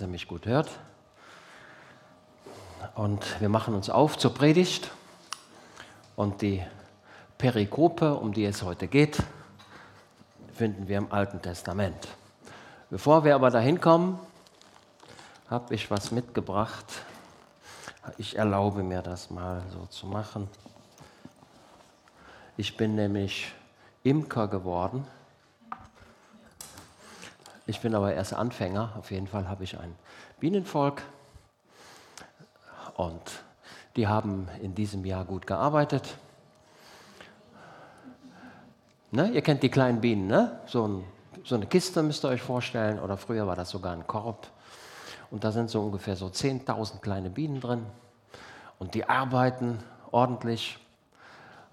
er mich gut hört. Und wir machen uns auf zur Predigt. Und die Perikope, um die es heute geht, finden wir im Alten Testament. Bevor wir aber dahin kommen, habe ich was mitgebracht. Ich erlaube mir das mal so zu machen. Ich bin nämlich Imker geworden ich bin aber erst Anfänger. Auf jeden Fall habe ich ein Bienenvolk. Und die haben in diesem Jahr gut gearbeitet. Ne? Ihr kennt die kleinen Bienen, ne? so, ein, so eine Kiste müsst ihr euch vorstellen. Oder früher war das sogar ein Korb. Und da sind so ungefähr so 10.000 kleine Bienen drin. Und die arbeiten ordentlich.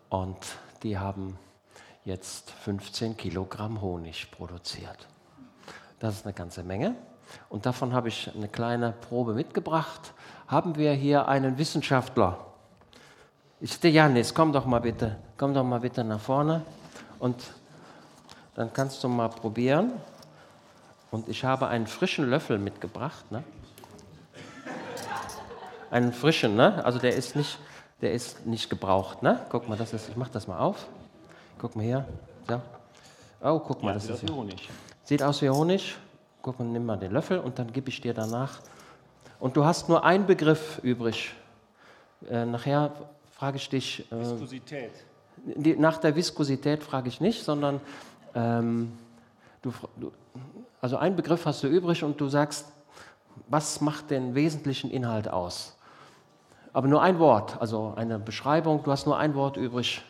Und die haben jetzt 15 Kilogramm Honig produziert. Das ist eine ganze Menge. Und davon habe ich eine kleine Probe mitgebracht. Haben wir hier einen Wissenschaftler? Ist der Janis, komm doch mal bitte, komm doch mal bitte nach vorne. Und dann kannst du mal probieren. Und ich habe einen frischen Löffel mitgebracht. Ne? Einen frischen, ne? Also der ist nicht, der ist nicht gebraucht, ne? Guck mal, das ist, ich mache das mal auf. Guck mal hier. Ja. Oh, guck mal, ja, das ist Honig. Sieht aus wie Honig. Guck mal, nimm mal den Löffel und dann gebe ich dir danach. Und du hast nur einen Begriff übrig. Äh, nachher frage ich dich. Äh, Viskosität. Die, nach der Viskosität frage ich nicht, sondern ähm, du, du, also einen Begriff hast du übrig und du sagst, was macht den wesentlichen Inhalt aus? Aber nur ein Wort, also eine Beschreibung. Du hast nur ein Wort übrig.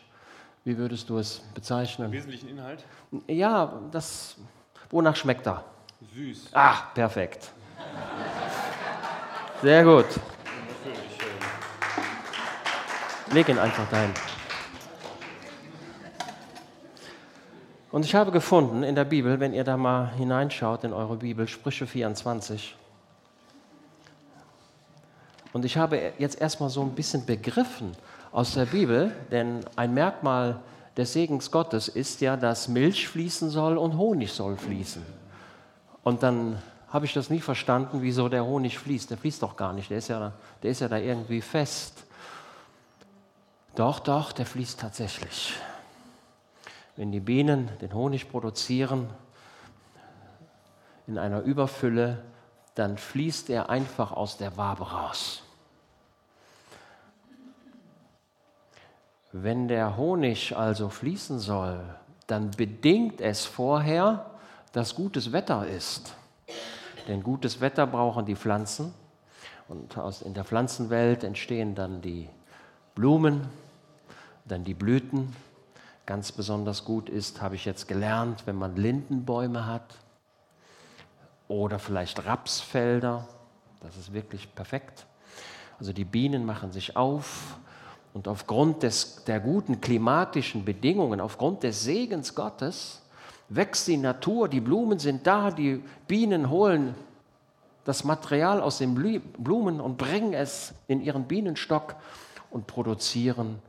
Wie würdest du es bezeichnen? Den wesentlichen Inhalt? Ja, das Wonach schmeckt er? Süß. Ah, perfekt. Sehr gut. Leg ihn einfach dahin. Und ich habe gefunden in der Bibel, wenn ihr da mal hineinschaut in eure Bibel, Sprüche 24. Und ich habe jetzt erstmal so ein bisschen begriffen aus der Bibel, denn ein Merkmal des Segens Gottes ist ja, dass Milch fließen soll und Honig soll fließen. Und dann habe ich das nie verstanden, wieso der Honig fließt. Der fließt doch gar nicht, der ist ja, der ist ja da irgendwie fest. Doch, doch, der fließt tatsächlich. Wenn die Bienen den Honig produzieren in einer Überfülle, dann fließt er einfach aus der Wabe raus. Wenn der Honig also fließen soll, dann bedingt es vorher, dass gutes Wetter ist. Denn gutes Wetter brauchen die Pflanzen. Und in der Pflanzenwelt entstehen dann die Blumen, dann die Blüten. Ganz besonders gut ist, habe ich jetzt gelernt, wenn man Lindenbäume hat oder vielleicht Rapsfelder. Das ist wirklich perfekt. Also die Bienen machen sich auf, und aufgrund des, der guten klimatischen Bedingungen, aufgrund des Segens Gottes, wächst die Natur, die Blumen sind da, die Bienen holen das Material aus den Blumen und bringen es in ihren Bienenstock und produzieren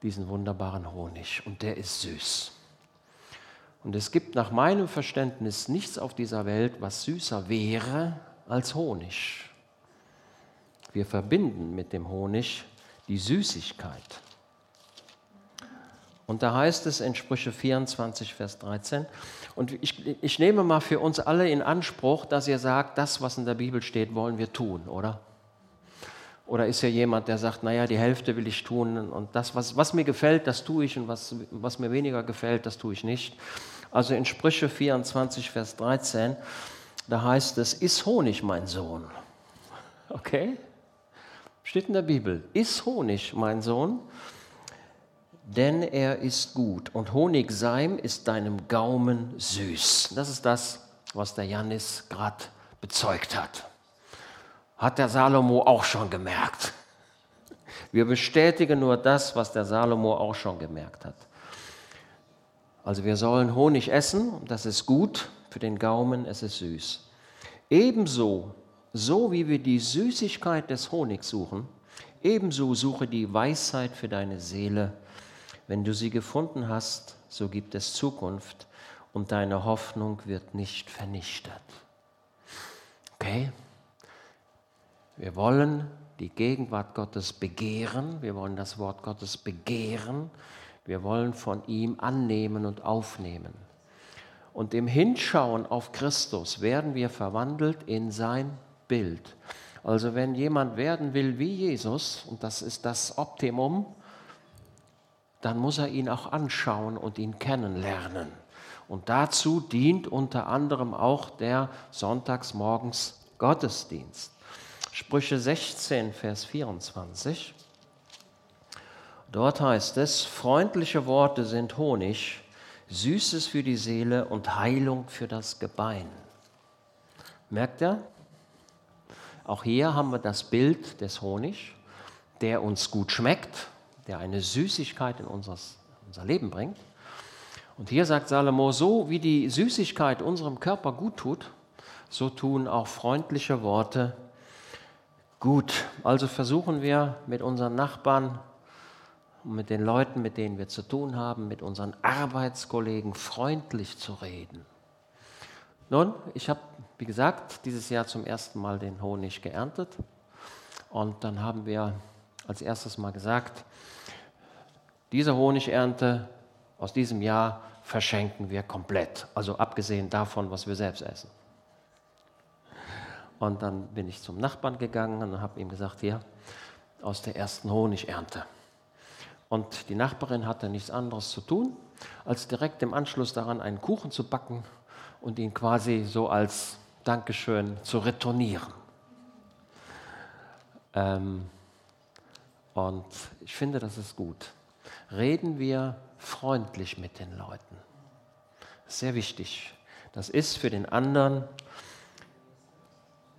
diesen wunderbaren Honig. Und der ist süß. Und es gibt nach meinem Verständnis nichts auf dieser Welt, was süßer wäre als Honig. Wir verbinden mit dem Honig die Süßigkeit. Und da heißt es in Sprüche 24, Vers 13, und ich, ich nehme mal für uns alle in Anspruch, dass ihr sagt, das, was in der Bibel steht, wollen wir tun, oder? Oder ist ja jemand, der sagt, naja, die Hälfte will ich tun und das, was, was mir gefällt, das tue ich und was, was mir weniger gefällt, das tue ich nicht. Also in Sprüche 24, Vers 13, da heißt es, iss Honig, mein Sohn. Okay? Steht in der Bibel. Iss Honig, mein Sohn, denn er ist gut. Und Honigseim ist deinem Gaumen süß. Das ist das, was der Janis gerade bezeugt hat. Hat der Salomo auch schon gemerkt. Wir bestätigen nur das, was der Salomo auch schon gemerkt hat. Also wir sollen Honig essen, das ist gut für den Gaumen, es ist süß. Ebenso so wie wir die Süßigkeit des Honigs suchen, ebenso suche die Weisheit für deine Seele. Wenn du sie gefunden hast, so gibt es Zukunft und deine Hoffnung wird nicht vernichtet. Okay? Wir wollen die Gegenwart Gottes begehren, wir wollen das Wort Gottes begehren, wir wollen von ihm annehmen und aufnehmen. Und im Hinschauen auf Christus werden wir verwandelt in sein Bild. Also wenn jemand werden will wie Jesus, und das ist das Optimum, dann muss er ihn auch anschauen und ihn kennenlernen. Und dazu dient unter anderem auch der Sonntagsmorgens Gottesdienst. Sprüche 16, Vers 24. Dort heißt es, freundliche Worte sind Honig, Süßes für die Seele und Heilung für das Gebein. Merkt ihr? Auch hier haben wir das Bild des Honig, der uns gut schmeckt, der eine Süßigkeit in unseres, unser Leben bringt. Und hier sagt Salomo, so wie die Süßigkeit unserem Körper gut tut, so tun auch freundliche Worte gut. Also versuchen wir mit unseren Nachbarn mit den Leuten, mit denen wir zu tun haben, mit unseren Arbeitskollegen freundlich zu reden. Nun, ich habe, wie gesagt, dieses Jahr zum ersten Mal den Honig geerntet. Und dann haben wir als erstes mal gesagt, diese Honigernte aus diesem Jahr verschenken wir komplett. Also abgesehen davon, was wir selbst essen. Und dann bin ich zum Nachbarn gegangen und habe ihm gesagt, hier, aus der ersten Honigernte. Und die Nachbarin hatte nichts anderes zu tun, als direkt im Anschluss daran einen Kuchen zu backen und ihn quasi so als Dankeschön zu retournieren. Ähm, und ich finde, das ist gut. Reden wir freundlich mit den Leuten. Sehr wichtig. Das ist für den anderen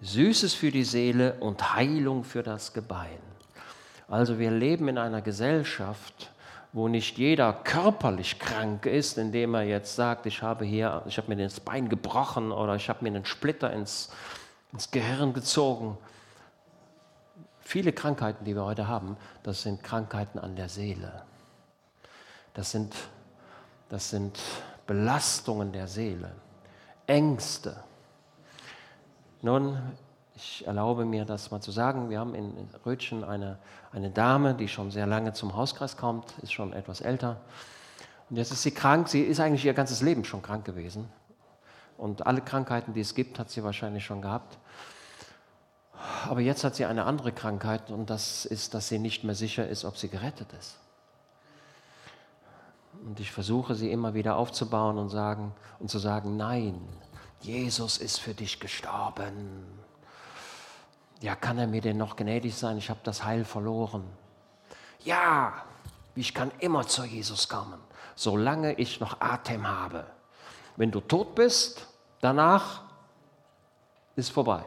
Süßes für die Seele und Heilung für das Gebein. Also wir leben in einer Gesellschaft, wo nicht jeder körperlich krank ist, indem er jetzt sagt, ich habe hier, ich habe mir das Bein gebrochen oder ich habe mir einen Splitter ins, ins Gehirn gezogen. Viele Krankheiten, die wir heute haben, das sind Krankheiten an der Seele. Das sind, das sind Belastungen der Seele, Ängste. Nun, ich erlaube mir das mal zu sagen. Wir haben in Rötchen eine, eine Dame, die schon sehr lange zum Hauskreis kommt, ist schon etwas älter. Und jetzt ist sie krank. Sie ist eigentlich ihr ganzes Leben schon krank gewesen. Und alle Krankheiten, die es gibt, hat sie wahrscheinlich schon gehabt. Aber jetzt hat sie eine andere Krankheit und das ist, dass sie nicht mehr sicher ist, ob sie gerettet ist. Und ich versuche sie immer wieder aufzubauen und, sagen, und zu sagen, nein, Jesus ist für dich gestorben ja, kann er mir denn noch gnädig sein? Ich habe das Heil verloren. Ja, ich kann immer zu Jesus kommen, solange ich noch Atem habe. Wenn du tot bist, danach ist vorbei.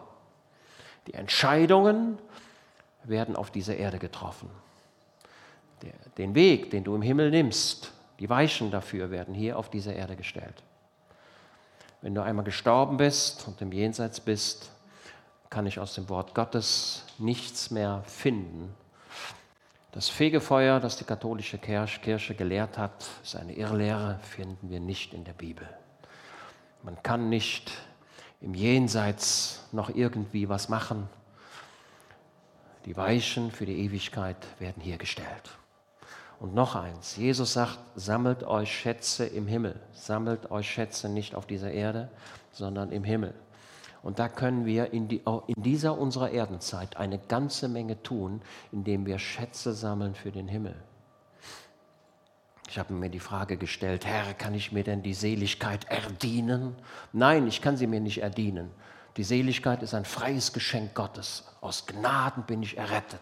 Die Entscheidungen werden auf dieser Erde getroffen. Der, den Weg, den du im Himmel nimmst, die Weichen dafür werden hier auf dieser Erde gestellt. Wenn du einmal gestorben bist und im Jenseits bist, kann ich aus dem Wort Gottes nichts mehr finden. Das Fegefeuer, das die katholische Kirche gelehrt hat, ist eine Irrlehre, finden wir nicht in der Bibel. Man kann nicht im Jenseits noch irgendwie was machen. Die Weichen für die Ewigkeit werden hier gestellt. Und noch eins, Jesus sagt, sammelt euch Schätze im Himmel. Sammelt euch Schätze nicht auf dieser Erde, sondern im Himmel. Und da können wir in, die, in dieser unserer Erdenzeit eine ganze Menge tun, indem wir Schätze sammeln für den Himmel. Ich habe mir die Frage gestellt, Herr, kann ich mir denn die Seligkeit erdienen? Nein, ich kann sie mir nicht erdienen. Die Seligkeit ist ein freies Geschenk Gottes. Aus Gnaden bin ich errettet.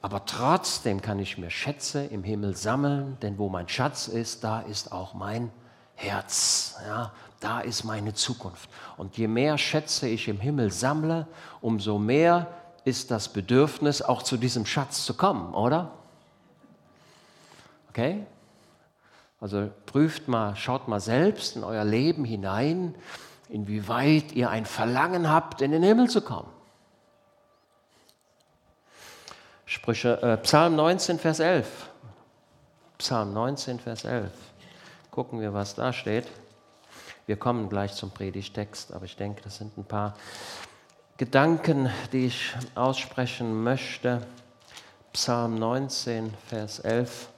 Aber trotzdem kann ich mir Schätze im Himmel sammeln, denn wo mein Schatz ist, da ist auch mein Herz. Ja, da ist meine Zukunft. Und je mehr Schätze ich im Himmel sammle, umso mehr ist das Bedürfnis, auch zu diesem Schatz zu kommen, oder? Okay? Also prüft mal, schaut mal selbst in euer Leben hinein, inwieweit ihr ein Verlangen habt, in den Himmel zu kommen. Sprüche, äh, Psalm 19, Vers 11. Psalm 19, Vers 11. Gucken wir, was da steht. Wir kommen gleich zum Predigtext, aber ich denke, das sind ein paar Gedanken, die ich aussprechen möchte. Psalm 19, Vers 11.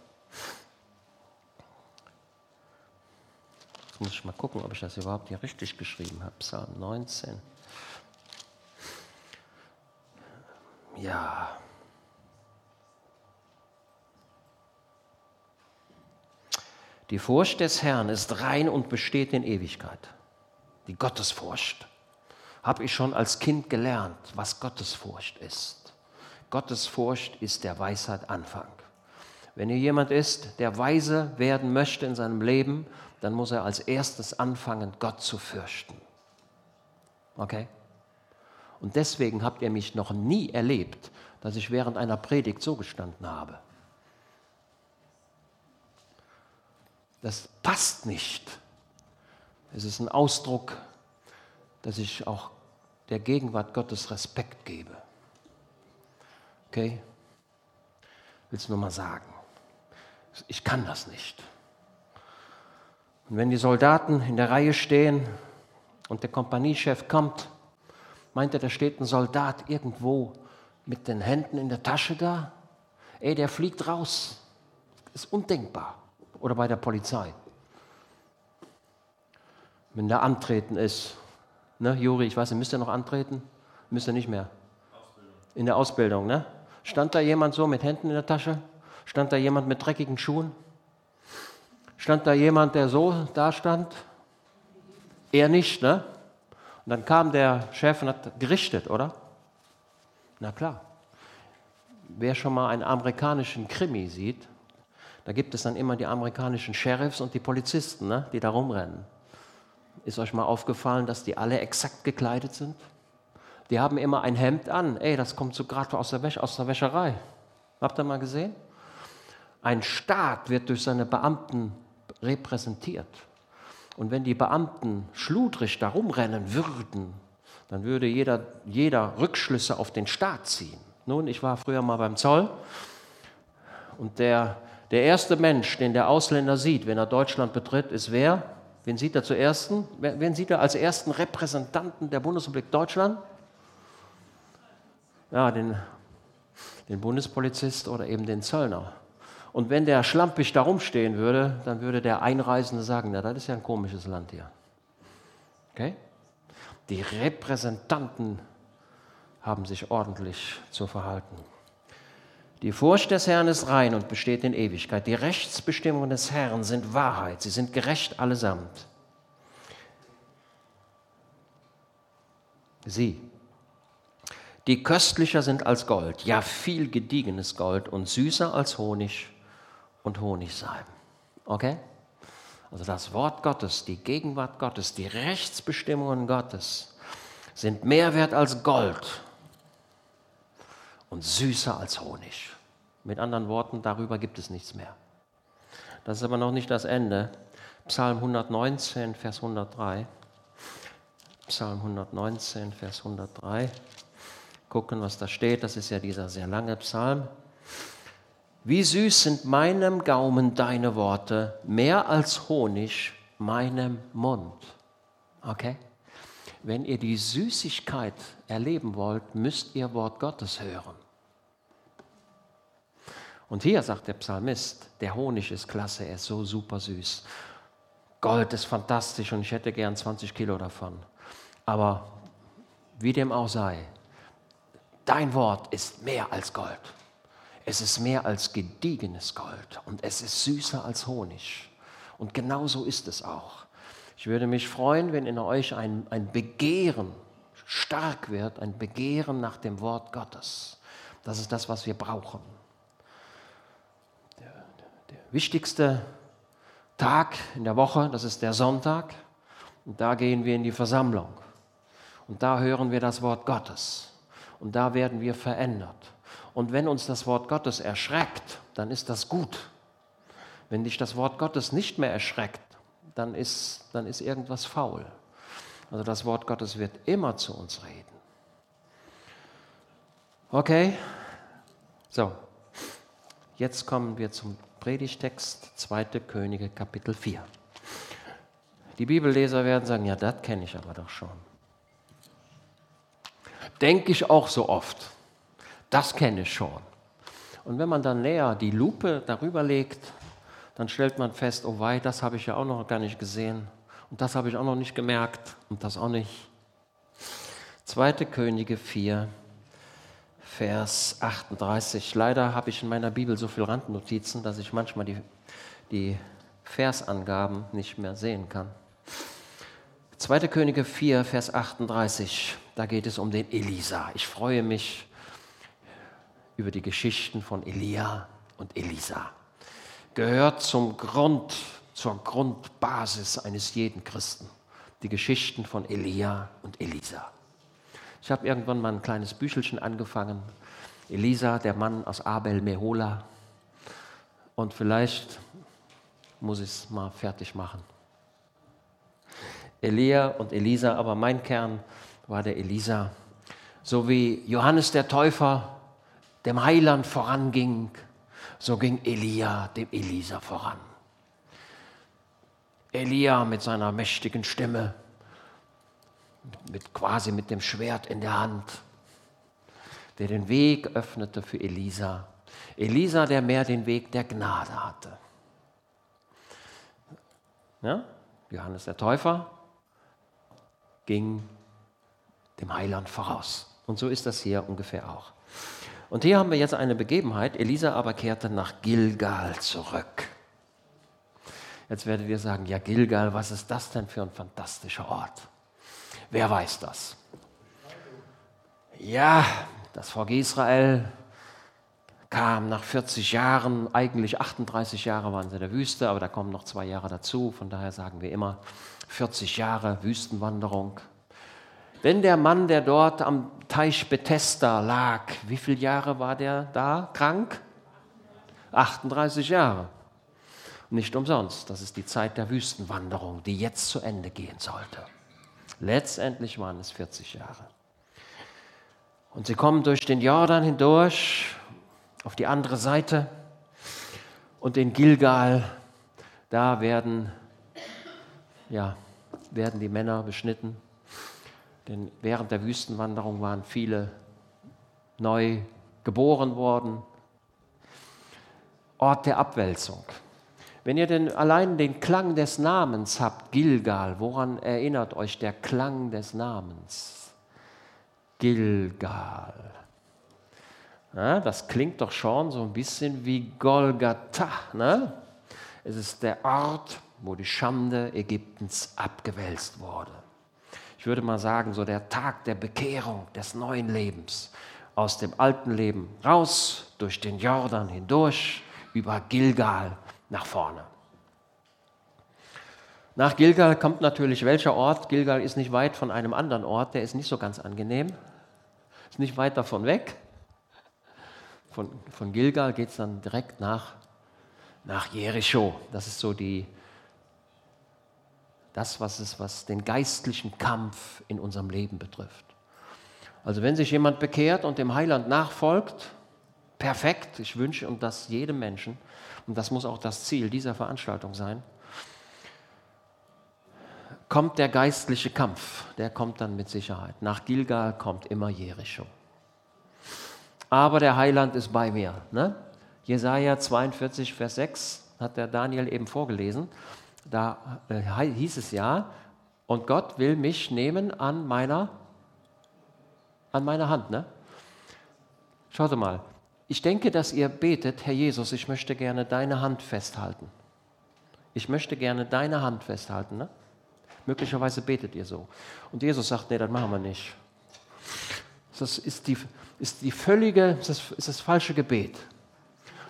Jetzt muss ich mal gucken, ob ich das überhaupt hier richtig geschrieben habe. Psalm 19. Ja. Die Furcht des Herrn ist rein und besteht in Ewigkeit. Die Gottesfurcht. Habe ich schon als Kind gelernt, was Gottesfurcht ist. Gottesfurcht ist der Weisheit Anfang. Wenn hier jemand ist, der weise werden möchte in seinem Leben, dann muss er als erstes anfangen, Gott zu fürchten. Okay? Und deswegen habt ihr mich noch nie erlebt, dass ich während einer Predigt so gestanden habe. Das passt nicht. Es ist ein Ausdruck, dass ich auch der Gegenwart Gottes Respekt gebe. Okay? Willst du nur mal sagen? Ich kann das nicht. Und wenn die Soldaten in der Reihe stehen und der Kompaniechef kommt Meint er, da steht ein Soldat irgendwo mit den Händen in der Tasche da? Ey, der fliegt raus. Das ist undenkbar. Oder bei der Polizei. Wenn der antreten ist. Ne, Juri, ich weiß nicht, müsst ihr noch antreten? Müsst ihr nicht mehr? Ausbildung. In der Ausbildung, ne? Stand da jemand so mit Händen in der Tasche? Stand da jemand mit dreckigen Schuhen? Stand da jemand, der so da stand? Er nicht, ne? Und dann kam der Chef und hat gerichtet, oder? Na klar. Wer schon mal einen amerikanischen Krimi sieht, da gibt es dann immer die amerikanischen Sheriffs und die Polizisten, ne, die da rumrennen. Ist euch mal aufgefallen, dass die alle exakt gekleidet sind? Die haben immer ein Hemd an. Ey, das kommt so gerade aus, der aus der Wäscherei. Habt ihr mal gesehen? Ein Staat wird durch seine Beamten repräsentiert. Und wenn die Beamten schludrig da rumrennen würden, dann würde jeder, jeder Rückschlüsse auf den Staat ziehen. Nun, ich war früher mal beim Zoll und der, der erste Mensch, den der Ausländer sieht, wenn er Deutschland betritt, ist wer? Wen sieht er zuerst? Wen sieht er als ersten Repräsentanten der Bundesrepublik Deutschland? Ja, den, den Bundespolizist oder eben den Zöllner. Und wenn der schlampig da rumstehen würde, dann würde der Einreisende sagen, na, das ist ja ein komisches Land hier. Okay? Die Repräsentanten haben sich ordentlich zu verhalten. Die Furcht des Herrn ist rein und besteht in Ewigkeit. Die Rechtsbestimmungen des Herrn sind Wahrheit. Sie sind gerecht allesamt. Sie, die köstlicher sind als Gold, ja viel gediegenes Gold und süßer als Honig und Honig sein. Okay? Also das Wort Gottes, die Gegenwart Gottes, die Rechtsbestimmungen Gottes sind mehr wert als Gold und süßer als Honig. Mit anderen Worten, darüber gibt es nichts mehr. Das ist aber noch nicht das Ende. Psalm 119, Vers 103. Psalm 119, Vers 103. Gucken, was da steht. Das ist ja dieser sehr lange Psalm. Wie süß sind meinem Gaumen deine Worte, mehr als Honig meinem Mund. Okay? Wenn ihr die Süßigkeit erleben wollt, müsst ihr Wort Gottes hören. Und hier sagt der Psalmist, der Honig ist klasse, er ist so super süß. Gold ist fantastisch und ich hätte gern 20 Kilo davon. Aber wie dem auch sei, dein Wort ist mehr als Gold. Es ist mehr als gediegenes Gold und es ist süßer als Honig. Und genau so ist es auch. Ich würde mich freuen, wenn in euch ein, ein Begehren stark wird, ein Begehren nach dem Wort Gottes. Das ist das, was wir brauchen. Wichtigste Tag in der Woche, das ist der Sonntag. Und da gehen wir in die Versammlung. Und da hören wir das Wort Gottes. Und da werden wir verändert. Und wenn uns das Wort Gottes erschreckt, dann ist das gut. Wenn dich das Wort Gottes nicht mehr erschreckt, dann ist, dann ist irgendwas faul. Also das Wort Gottes wird immer zu uns reden. Okay? So, jetzt kommen wir zum Predigtext 2. Könige Kapitel 4. Die Bibelleser werden sagen, ja, das kenne ich aber doch schon. Denke ich auch so oft. Das kenne ich schon. Und wenn man dann näher die Lupe darüber legt, dann stellt man fest, oh wei, das habe ich ja auch noch gar nicht gesehen. Und das habe ich auch noch nicht gemerkt und das auch nicht. 2. Könige 4, Vers 38. Leider habe ich in meiner Bibel so viele Randnotizen, dass ich manchmal die, die Versangaben nicht mehr sehen kann. 2. Könige 4, Vers 38. Da geht es um den Elisa. Ich freue mich über die Geschichten von Elia und Elisa. Gehört zum Grund, zur Grundbasis eines jeden Christen. Die Geschichten von Elia und Elisa. Ich habe irgendwann mal ein kleines Büchelchen angefangen. Elisa, der Mann aus Abel Mehola. Und vielleicht muss ich es mal fertig machen. Elia und Elisa, aber mein Kern war der Elisa. So wie Johannes der Täufer dem Heiland voranging, so ging Elia dem Elisa voran. Elia mit seiner mächtigen Stimme, mit, quasi mit dem Schwert in der Hand, der den Weg öffnete für Elisa. Elisa, der mehr den Weg der Gnade hatte. Ja? Johannes der Täufer ging dem Heiland voraus. Und so ist das hier ungefähr auch. Und hier haben wir jetzt eine Begebenheit. Elisa aber kehrte nach Gilgal zurück. Jetzt werdet ihr sagen, ja Gilgal, was ist das denn für ein fantastischer Ort? Wer weiß das? Ja, das Volk Israel kam nach 40 Jahren, eigentlich 38 Jahre waren sie in der Wüste, aber da kommen noch zwei Jahre dazu, von daher sagen wir immer 40 Jahre Wüstenwanderung. Wenn der Mann, der dort am Teich Bethesda lag, wie viele Jahre war der da krank? 38 Jahre. Nicht umsonst, das ist die Zeit der Wüstenwanderung, die jetzt zu Ende gehen sollte. Letztendlich waren es 40 Jahre. Und sie kommen durch den Jordan hindurch auf die andere Seite und in Gilgal, da werden, ja, werden die Männer beschnitten. Denn während der Wüstenwanderung waren viele neu geboren worden. Ort der Abwälzung. Wenn ihr denn allein den Klang des Namens habt, Gilgal, woran erinnert euch der Klang des Namens? Gilgal. Ja, das klingt doch schon so ein bisschen wie Golgatha. Ne? Es ist der Ort, wo die Schande Ägyptens abgewälzt wurde. Ich würde mal sagen, so der Tag der Bekehrung, des neuen Lebens. Aus dem alten Leben raus, durch den Jordan hindurch, über Gilgal nach vorne. Nach Gilgal kommt natürlich welcher Ort? Gilgal ist nicht weit von einem anderen Ort, der ist nicht so ganz angenehm, ist nicht weit davon weg. Von, von Gilgal geht es dann direkt nach, nach Jericho. Das ist so die, das, was, es, was den geistlichen Kampf in unserem Leben betrifft. Also wenn sich jemand bekehrt und dem Heiland nachfolgt, perfekt, ich wünsche und das jedem Menschen, und das muss auch das Ziel dieser Veranstaltung sein, kommt der geistliche Kampf, der kommt dann mit Sicherheit. Nach Gilgal kommt immer Jericho. Aber der Heiland ist bei mir. Ne? Jesaja 42, Vers 6 hat der Daniel eben vorgelesen. Da äh, hieß es ja, und Gott will mich nehmen an meiner, an meiner Hand. Ne? Schaut mal, ich denke, dass ihr betet, Herr Jesus, ich möchte gerne deine Hand festhalten. Ich möchte gerne deine Hand festhalten. Ne? Möglicherweise betet ihr so. Und Jesus sagt, nee, das machen wir nicht. Das ist die, ist die völlige, das, ist das falsche Gebet.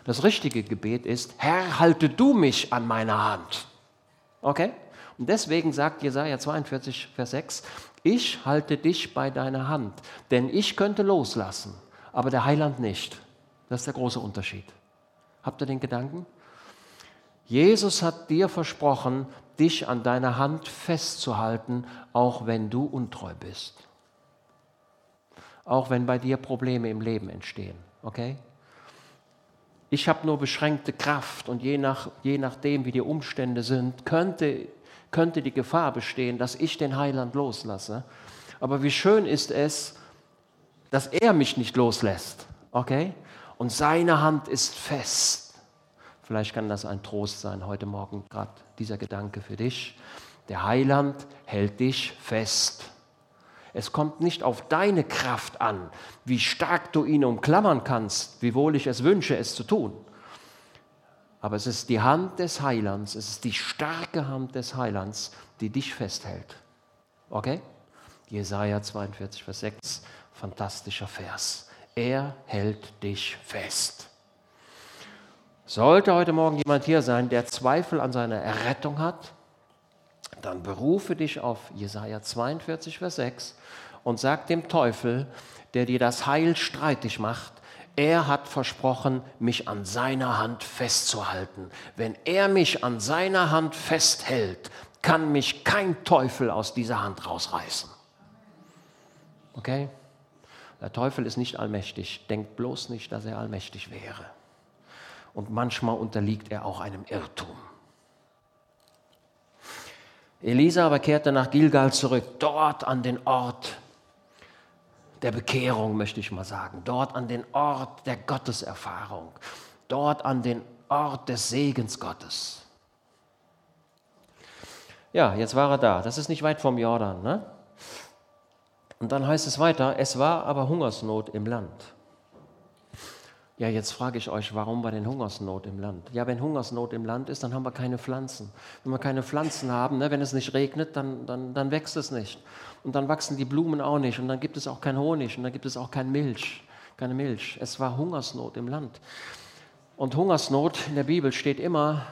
Das richtige Gebet ist, Herr, halte du mich an meiner Hand. Okay? Und deswegen sagt Jesaja 42, Vers 6, ich halte dich bei deiner Hand, denn ich könnte loslassen, aber der Heiland nicht. Das ist der große Unterschied. Habt ihr den Gedanken? Jesus hat dir versprochen, dich an deiner Hand festzuhalten, auch wenn du untreu bist. Auch wenn bei dir Probleme im Leben entstehen. Okay? Ich habe nur beschränkte Kraft und je, nach, je nachdem, wie die Umstände sind, könnte, könnte die Gefahr bestehen, dass ich den Heiland loslasse. Aber wie schön ist es, dass er mich nicht loslässt. Okay? Und seine Hand ist fest. Vielleicht kann das ein Trost sein heute Morgen, gerade dieser Gedanke für dich. Der Heiland hält dich fest. Es kommt nicht auf deine Kraft an, wie stark du ihn umklammern kannst, wiewohl ich es wünsche, es zu tun. Aber es ist die Hand des Heilands, es ist die starke Hand des Heilands, die dich festhält. Okay? Jesaja 42, Vers 6, fantastischer Vers. Er hält dich fest. Sollte heute Morgen jemand hier sein, der Zweifel an seiner Errettung hat, dann berufe dich auf Jesaja 42, Vers 6 und sag dem Teufel, der dir das Heil streitig macht, er hat versprochen, mich an seiner Hand festzuhalten. Wenn er mich an seiner Hand festhält, kann mich kein Teufel aus dieser Hand rausreißen. Okay? Der Teufel ist nicht allmächtig. Denkt bloß nicht, dass er allmächtig wäre. Und manchmal unterliegt er auch einem Irrtum. Elisa aber kehrte nach Gilgal zurück, dort an den Ort der Bekehrung, möchte ich mal sagen, dort an den Ort der Gotteserfahrung, dort an den Ort des Segens Gottes. Ja, jetzt war er da. Das ist nicht weit vom Jordan. Ne? Und dann heißt es weiter, es war aber Hungersnot im Land. Ja, jetzt frage ich euch, warum war denn Hungersnot im Land? Ja, wenn Hungersnot im Land ist, dann haben wir keine Pflanzen. Wenn wir keine Pflanzen haben, ne, wenn es nicht regnet, dann, dann, dann wächst es nicht. Und dann wachsen die Blumen auch nicht. Und dann gibt es auch kein Honig. Und dann gibt es auch kein Milch. Keine Milch. Es war Hungersnot im Land. Und Hungersnot in der Bibel steht immer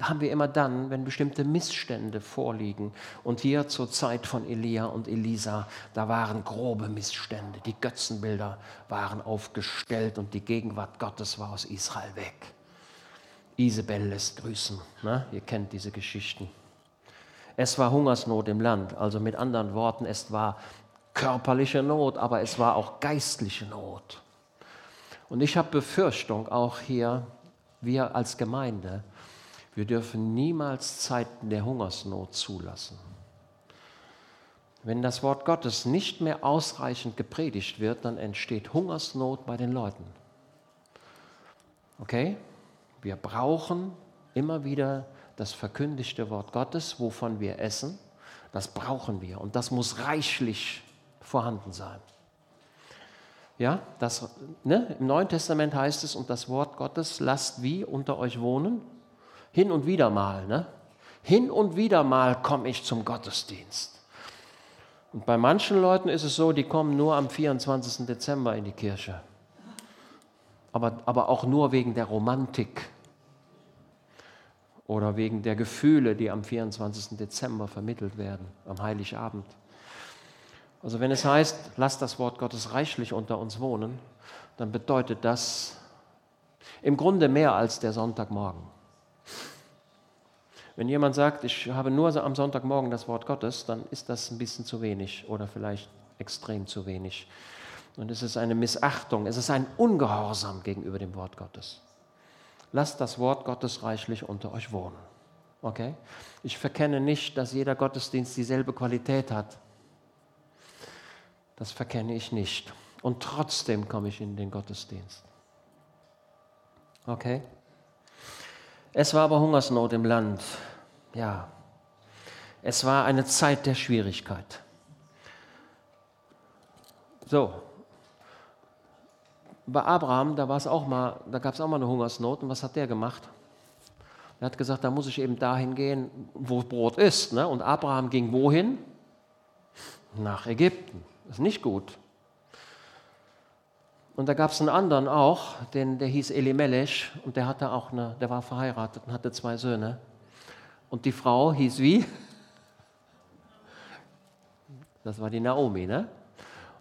haben wir immer dann, wenn bestimmte Missstände vorliegen. Und hier zur Zeit von Elia und Elisa, da waren grobe Missstände. Die Götzenbilder waren aufgestellt und die Gegenwart Gottes war aus Israel weg. Isabel lässt grüßen. Ne? Ihr kennt diese Geschichten. Es war Hungersnot im Land. Also mit anderen Worten, es war körperliche Not, aber es war auch geistliche Not. Und ich habe Befürchtung auch hier, wir als Gemeinde, wir dürfen niemals Zeiten der Hungersnot zulassen. Wenn das Wort Gottes nicht mehr ausreichend gepredigt wird, dann entsteht Hungersnot bei den Leuten. Okay? Wir brauchen immer wieder das verkündigte Wort Gottes, wovon wir essen. Das brauchen wir und das muss reichlich vorhanden sein. Ja, das, ne? Im Neuen Testament heißt es, und das Wort Gottes lasst wie unter euch wohnen? Hin und wieder mal, ne? Hin und wieder mal komme ich zum Gottesdienst. Und bei manchen Leuten ist es so, die kommen nur am 24. Dezember in die Kirche. Aber, aber auch nur wegen der Romantik oder wegen der Gefühle, die am 24. Dezember vermittelt werden, am Heiligabend. Also wenn es heißt, lasst das Wort Gottes reichlich unter uns wohnen, dann bedeutet das im Grunde mehr als der Sonntagmorgen. Wenn jemand sagt, ich habe nur am Sonntagmorgen das Wort Gottes, dann ist das ein bisschen zu wenig oder vielleicht extrem zu wenig. Und es ist eine Missachtung, es ist ein Ungehorsam gegenüber dem Wort Gottes. Lasst das Wort Gottes reichlich unter euch wohnen. Okay? Ich verkenne nicht, dass jeder Gottesdienst dieselbe Qualität hat. Das verkenne ich nicht. Und trotzdem komme ich in den Gottesdienst. Okay? Es war aber Hungersnot im Land. Ja, es war eine Zeit der Schwierigkeit. So, bei Abraham, da war es auch mal, da gab es auch mal eine Hungersnot. Und was hat der gemacht? Er hat gesagt, da muss ich eben dahin gehen, wo Brot ist. Ne? Und Abraham ging wohin? Nach Ägypten. Das ist nicht gut. Und da gab es einen anderen auch, den, der hieß Elimelech und der hatte auch eine, der war verheiratet und hatte zwei Söhne. Und die Frau hieß wie? Das war die Naomi, ne?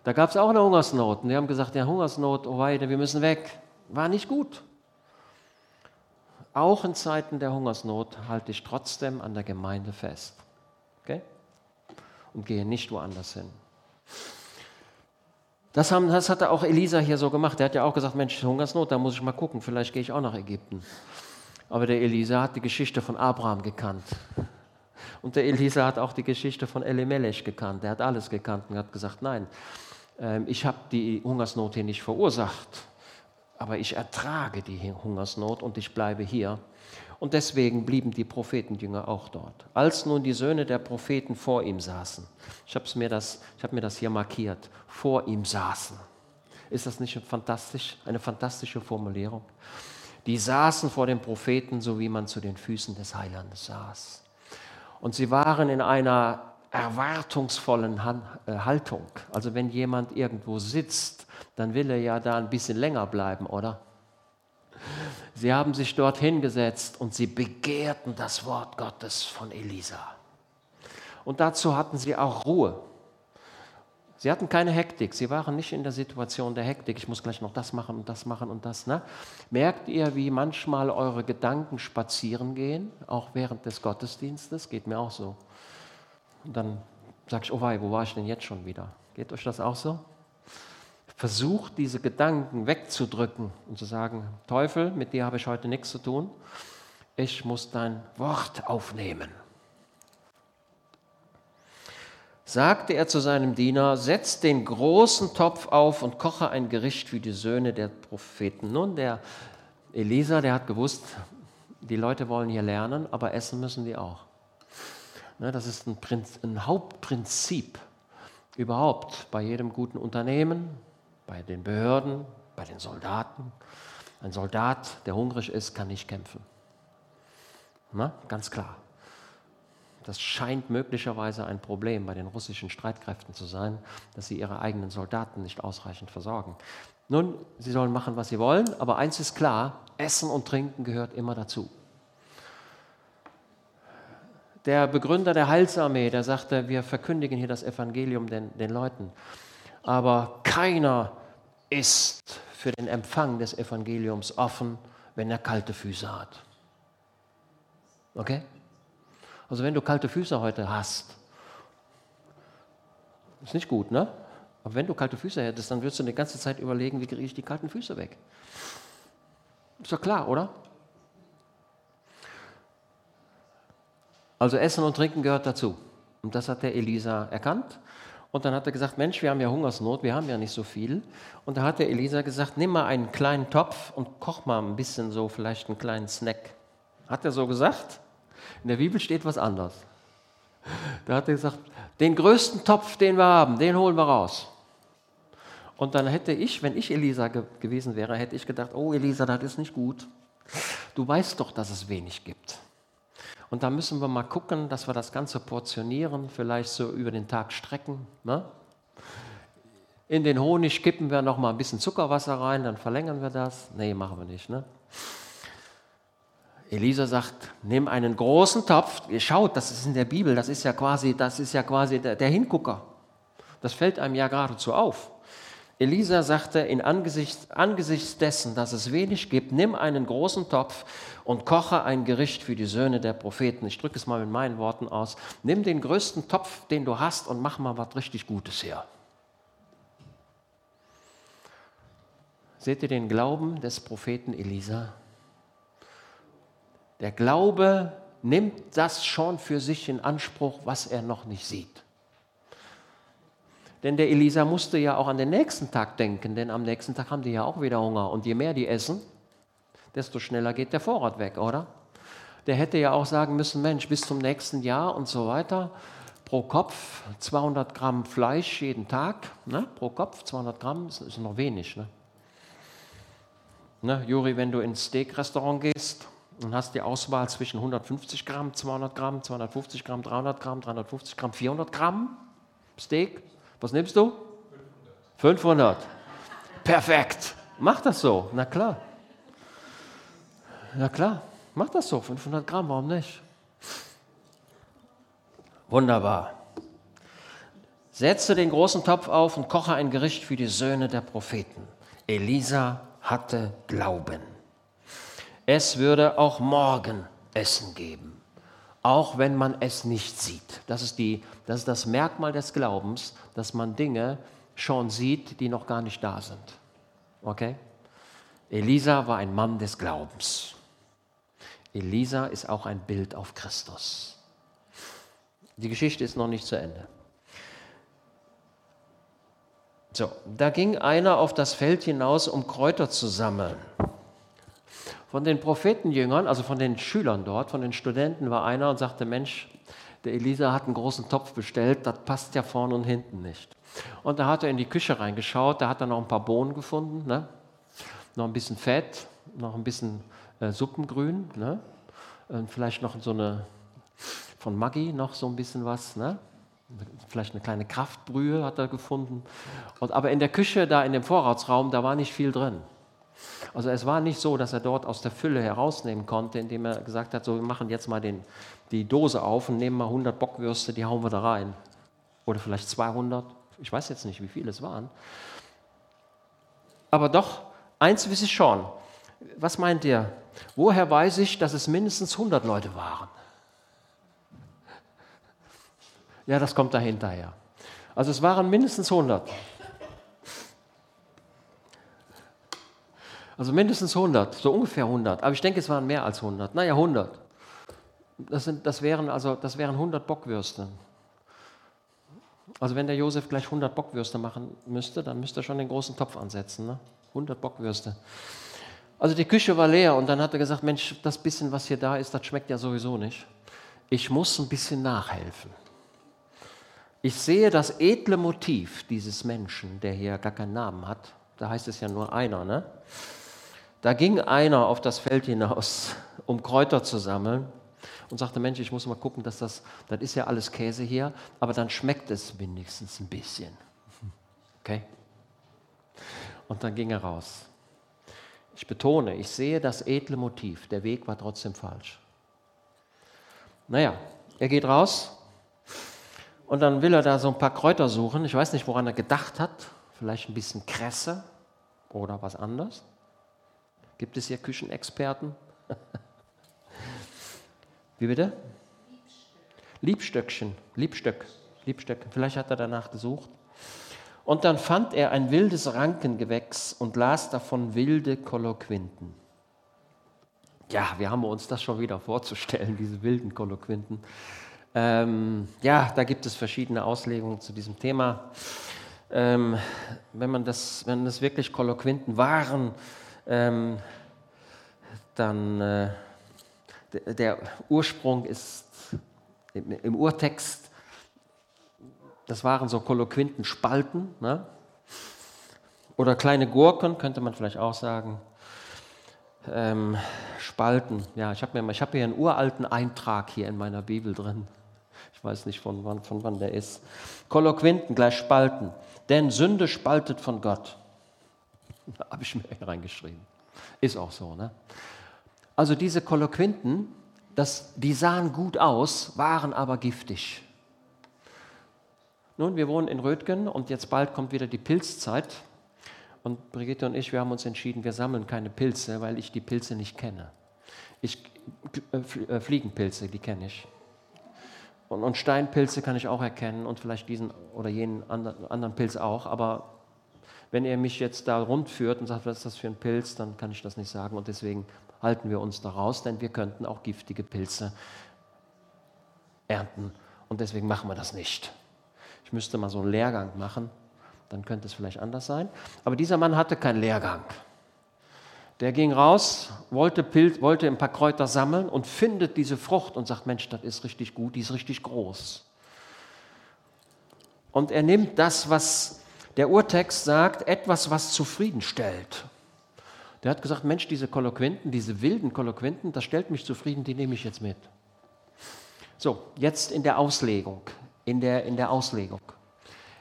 Da gab es auch eine Hungersnot. Und die haben gesagt, ja, Hungersnot, oh weide, wir müssen weg. War nicht gut. Auch in Zeiten der Hungersnot halte ich trotzdem an der Gemeinde fest. Okay? Und gehe nicht woanders hin. Das, haben, das hat auch Elisa hier so gemacht. Er hat ja auch gesagt, Mensch, Hungersnot, da muss ich mal gucken, vielleicht gehe ich auch nach Ägypten. Aber der Elisa hat die Geschichte von Abraham gekannt. Und der Elisa hat auch die Geschichte von Elimelech gekannt. Er hat alles gekannt und hat gesagt, nein, ähm, ich habe die Hungersnot hier nicht verursacht, aber ich ertrage die Hungersnot und ich bleibe hier. Und deswegen blieben die Prophetenjünger auch dort. Als nun die Söhne der Propheten vor ihm saßen, ich habe mir, das, hab mir das hier markiert, vor ihm saßen. Ist das nicht fantastisch, eine fantastische Formulierung? Die saßen vor dem Propheten, so wie man zu den Füßen des Heilandes saß. Und sie waren in einer erwartungsvollen äh, Haltung. Also wenn jemand irgendwo sitzt, dann will er ja da ein bisschen länger bleiben, oder? Sie haben sich dort hingesetzt und sie begehrten das Wort Gottes von Elisa. Und dazu hatten sie auch Ruhe. Sie hatten keine Hektik, sie waren nicht in der Situation der Hektik, ich muss gleich noch das machen und das machen und das. Ne? Merkt ihr, wie manchmal eure Gedanken spazieren gehen, auch während des Gottesdienstes? Geht mir auch so. Und dann sage ich, oh wei, wo war ich denn jetzt schon wieder? Geht euch das auch so? Versucht diese Gedanken wegzudrücken und zu sagen, Teufel, mit dir habe ich heute nichts zu tun. Ich muss dein Wort aufnehmen sagte er zu seinem Diener, setz den großen Topf auf und koche ein Gericht für die Söhne der Propheten. Nun, der Elisa, der hat gewusst, die Leute wollen hier lernen, aber essen müssen die auch. Ne, das ist ein, Prinzip, ein Hauptprinzip überhaupt bei jedem guten Unternehmen, bei den Behörden, bei den Soldaten. Ein Soldat, der hungrig ist, kann nicht kämpfen. Na, ganz klar. Das scheint möglicherweise ein Problem bei den russischen Streitkräften zu sein, dass sie ihre eigenen Soldaten nicht ausreichend versorgen. Nun, sie sollen machen, was sie wollen, aber eins ist klar, Essen und Trinken gehört immer dazu. Der Begründer der Heilsarmee, der sagte, wir verkündigen hier das Evangelium den, den Leuten, aber keiner ist für den Empfang des Evangeliums offen, wenn er kalte Füße hat. Okay? Also wenn du kalte Füße heute hast, ist nicht gut, ne? Aber wenn du kalte Füße hättest, dann würdest du die ganze Zeit überlegen, wie kriege ich die kalten Füße weg. Ist doch klar, oder? Also Essen und Trinken gehört dazu. Und das hat der Elisa erkannt. Und dann hat er gesagt, Mensch, wir haben ja Hungersnot, wir haben ja nicht so viel. Und da hat der Elisa gesagt, nimm mal einen kleinen Topf und koch mal ein bisschen so, vielleicht einen kleinen Snack. Hat er so gesagt? In der Bibel steht was anderes. Da hat er gesagt, den größten Topf, den wir haben, den holen wir raus. Und dann hätte ich, wenn ich Elisa ge gewesen wäre, hätte ich gedacht, oh Elisa, das ist nicht gut. Du weißt doch, dass es wenig gibt. Und da müssen wir mal gucken, dass wir das Ganze portionieren, vielleicht so über den Tag strecken. Ne? In den Honig kippen wir noch mal ein bisschen Zuckerwasser rein, dann verlängern wir das. Nee, machen wir nicht. Ne? Elisa sagt, nimm einen großen Topf. Ihr schaut, das ist in der Bibel, das ist ja quasi, das ist ja quasi der, der Hingucker. Das fällt einem ja geradezu auf. Elisa sagte, in Angesicht, angesichts dessen, dass es wenig gibt, nimm einen großen Topf und koche ein Gericht für die Söhne der Propheten. Ich drücke es mal mit meinen Worten aus. Nimm den größten Topf, den du hast, und mach mal was richtig Gutes her. Seht ihr den Glauben des Propheten Elisa? Der Glaube nimmt das schon für sich in Anspruch, was er noch nicht sieht. Denn der Elisa musste ja auch an den nächsten Tag denken, denn am nächsten Tag haben die ja auch wieder Hunger. Und je mehr die essen, desto schneller geht der Vorrat weg, oder? Der hätte ja auch sagen müssen, Mensch, bis zum nächsten Jahr und so weiter. Pro Kopf 200 Gramm Fleisch jeden Tag. Ne? Pro Kopf 200 Gramm ist, ist noch wenig. Ne? Ne, Juri, wenn du ins Steak-Restaurant gehst, und hast die Auswahl zwischen 150 Gramm, 200 Gramm, 250 Gramm, 300 Gramm, 350 Gramm, 400 Gramm Steak. Was nimmst du? 500. 500. Perfekt. Mach das so. Na klar. Na klar. Mach das so. 500 Gramm, warum nicht? Wunderbar. Setze den großen Topf auf und koche ein Gericht für die Söhne der Propheten. Elisa hatte Glauben. Es würde auch morgen Essen geben, auch wenn man es nicht sieht. Das ist, die, das, ist das Merkmal des Glaubens, dass man Dinge schon sieht, die noch gar nicht da sind. Okay? Elisa war ein Mann des Glaubens. Elisa ist auch ein Bild auf Christus. Die Geschichte ist noch nicht zu Ende. So, da ging einer auf das Feld hinaus, um Kräuter zu sammeln. Von den Prophetenjüngern, also von den Schülern dort, von den Studenten, war einer und sagte: Mensch, der Elisa hat einen großen Topf bestellt, das passt ja vorne und hinten nicht. Und da hat er in die Küche reingeschaut, da hat er noch ein paar Bohnen gefunden, ne? noch ein bisschen Fett, noch ein bisschen äh, Suppengrün, ne? Und vielleicht noch so eine von Maggi noch so ein bisschen was, ne? vielleicht eine kleine Kraftbrühe hat er gefunden. Und, aber in der Küche, da in dem Vorratsraum, da war nicht viel drin. Also es war nicht so, dass er dort aus der Fülle herausnehmen konnte, indem er gesagt hat, so wir machen jetzt mal den, die Dose auf und nehmen mal 100 Bockwürste, die hauen wir da rein. Oder vielleicht 200, ich weiß jetzt nicht, wie viele es waren. Aber doch, eins weiß ich schon. Was meint ihr? Woher weiß ich, dass es mindestens 100 Leute waren? Ja, das kommt dahinterher. Also es waren mindestens 100. Also mindestens 100, so ungefähr 100. Aber ich denke, es waren mehr als 100. Naja, 100. Das, sind, das, wären, also, das wären 100 Bockwürste. Also wenn der Josef gleich 100 Bockwürste machen müsste, dann müsste er schon den großen Topf ansetzen. Ne? 100 Bockwürste. Also die Küche war leer und dann hat er gesagt, Mensch, das bisschen, was hier da ist, das schmeckt ja sowieso nicht. Ich muss ein bisschen nachhelfen. Ich sehe das edle Motiv dieses Menschen, der hier gar keinen Namen hat. Da heißt es ja nur einer, ne? Da ging einer auf das Feld hinaus, um Kräuter zu sammeln und sagte, Mensch, ich muss mal gucken, dass das, das ist ja alles Käse hier, aber dann schmeckt es wenigstens ein bisschen. Okay? Und dann ging er raus. Ich betone, ich sehe das edle Motiv, der Weg war trotzdem falsch. Naja, er geht raus und dann will er da so ein paar Kräuter suchen. Ich weiß nicht, woran er gedacht hat. Vielleicht ein bisschen Kresse oder was anderes. Gibt es hier Küchenexperten? Wie bitte? Liebstöckchen, Liebstöck, Liebstöck. Vielleicht hat er danach gesucht. Und dann fand er ein wildes Rankengewächs und las davon wilde Kolloquinten. Ja, wir haben uns das schon wieder vorzustellen, diese wilden Kolloquinten. Ähm, ja, da gibt es verschiedene Auslegungen zu diesem Thema. Ähm, wenn, man das, wenn das wirklich Kolloquinten waren, ähm, dann äh, der Ursprung ist im, im, Urtext, das waren so Kolloquintenspalten ne? oder kleine Gurken, könnte man vielleicht auch sagen. Ähm, Spalten, ja, ich habe hab hier einen uralten Eintrag hier in meiner Bibel drin. Ich weiß nicht, von wann, von wann der ist. Kolloquinten gleich Spalten. Denn Sünde spaltet von Gott. Habe ich mir reingeschrieben. Ist auch so, ne? Also diese Kolloquinten, das, die sahen gut aus, waren aber giftig. Nun, wir wohnen in Rötgen und jetzt bald kommt wieder die Pilzzeit. Und Brigitte und ich, wir haben uns entschieden, wir sammeln keine Pilze, weil ich die Pilze nicht kenne. Ich, äh, äh Fliegenpilze, die kenne ich. Und, und, Steinpilze kann ich auch erkennen und vielleicht diesen oder jenen anderen, anderen Pilz auch. Aber wenn er mich jetzt da rundführt und sagt, was ist das für ein Pilz, dann kann ich das nicht sagen. Und deswegen halten wir uns da raus, denn wir könnten auch giftige Pilze ernten. Und deswegen machen wir das nicht. Ich müsste mal so einen Lehrgang machen, dann könnte es vielleicht anders sein. Aber dieser Mann hatte keinen Lehrgang. Der ging raus, wollte, Pilz, wollte ein paar Kräuter sammeln und findet diese Frucht und sagt, Mensch, das ist richtig gut, die ist richtig groß. Und er nimmt das, was der Urtext sagt, etwas, was zufriedenstellt. Der hat gesagt, Mensch, diese Kolloquenten, diese wilden Kolloquenten, das stellt mich zufrieden, die nehme ich jetzt mit. So, jetzt in der Auslegung, in der, in der Auslegung.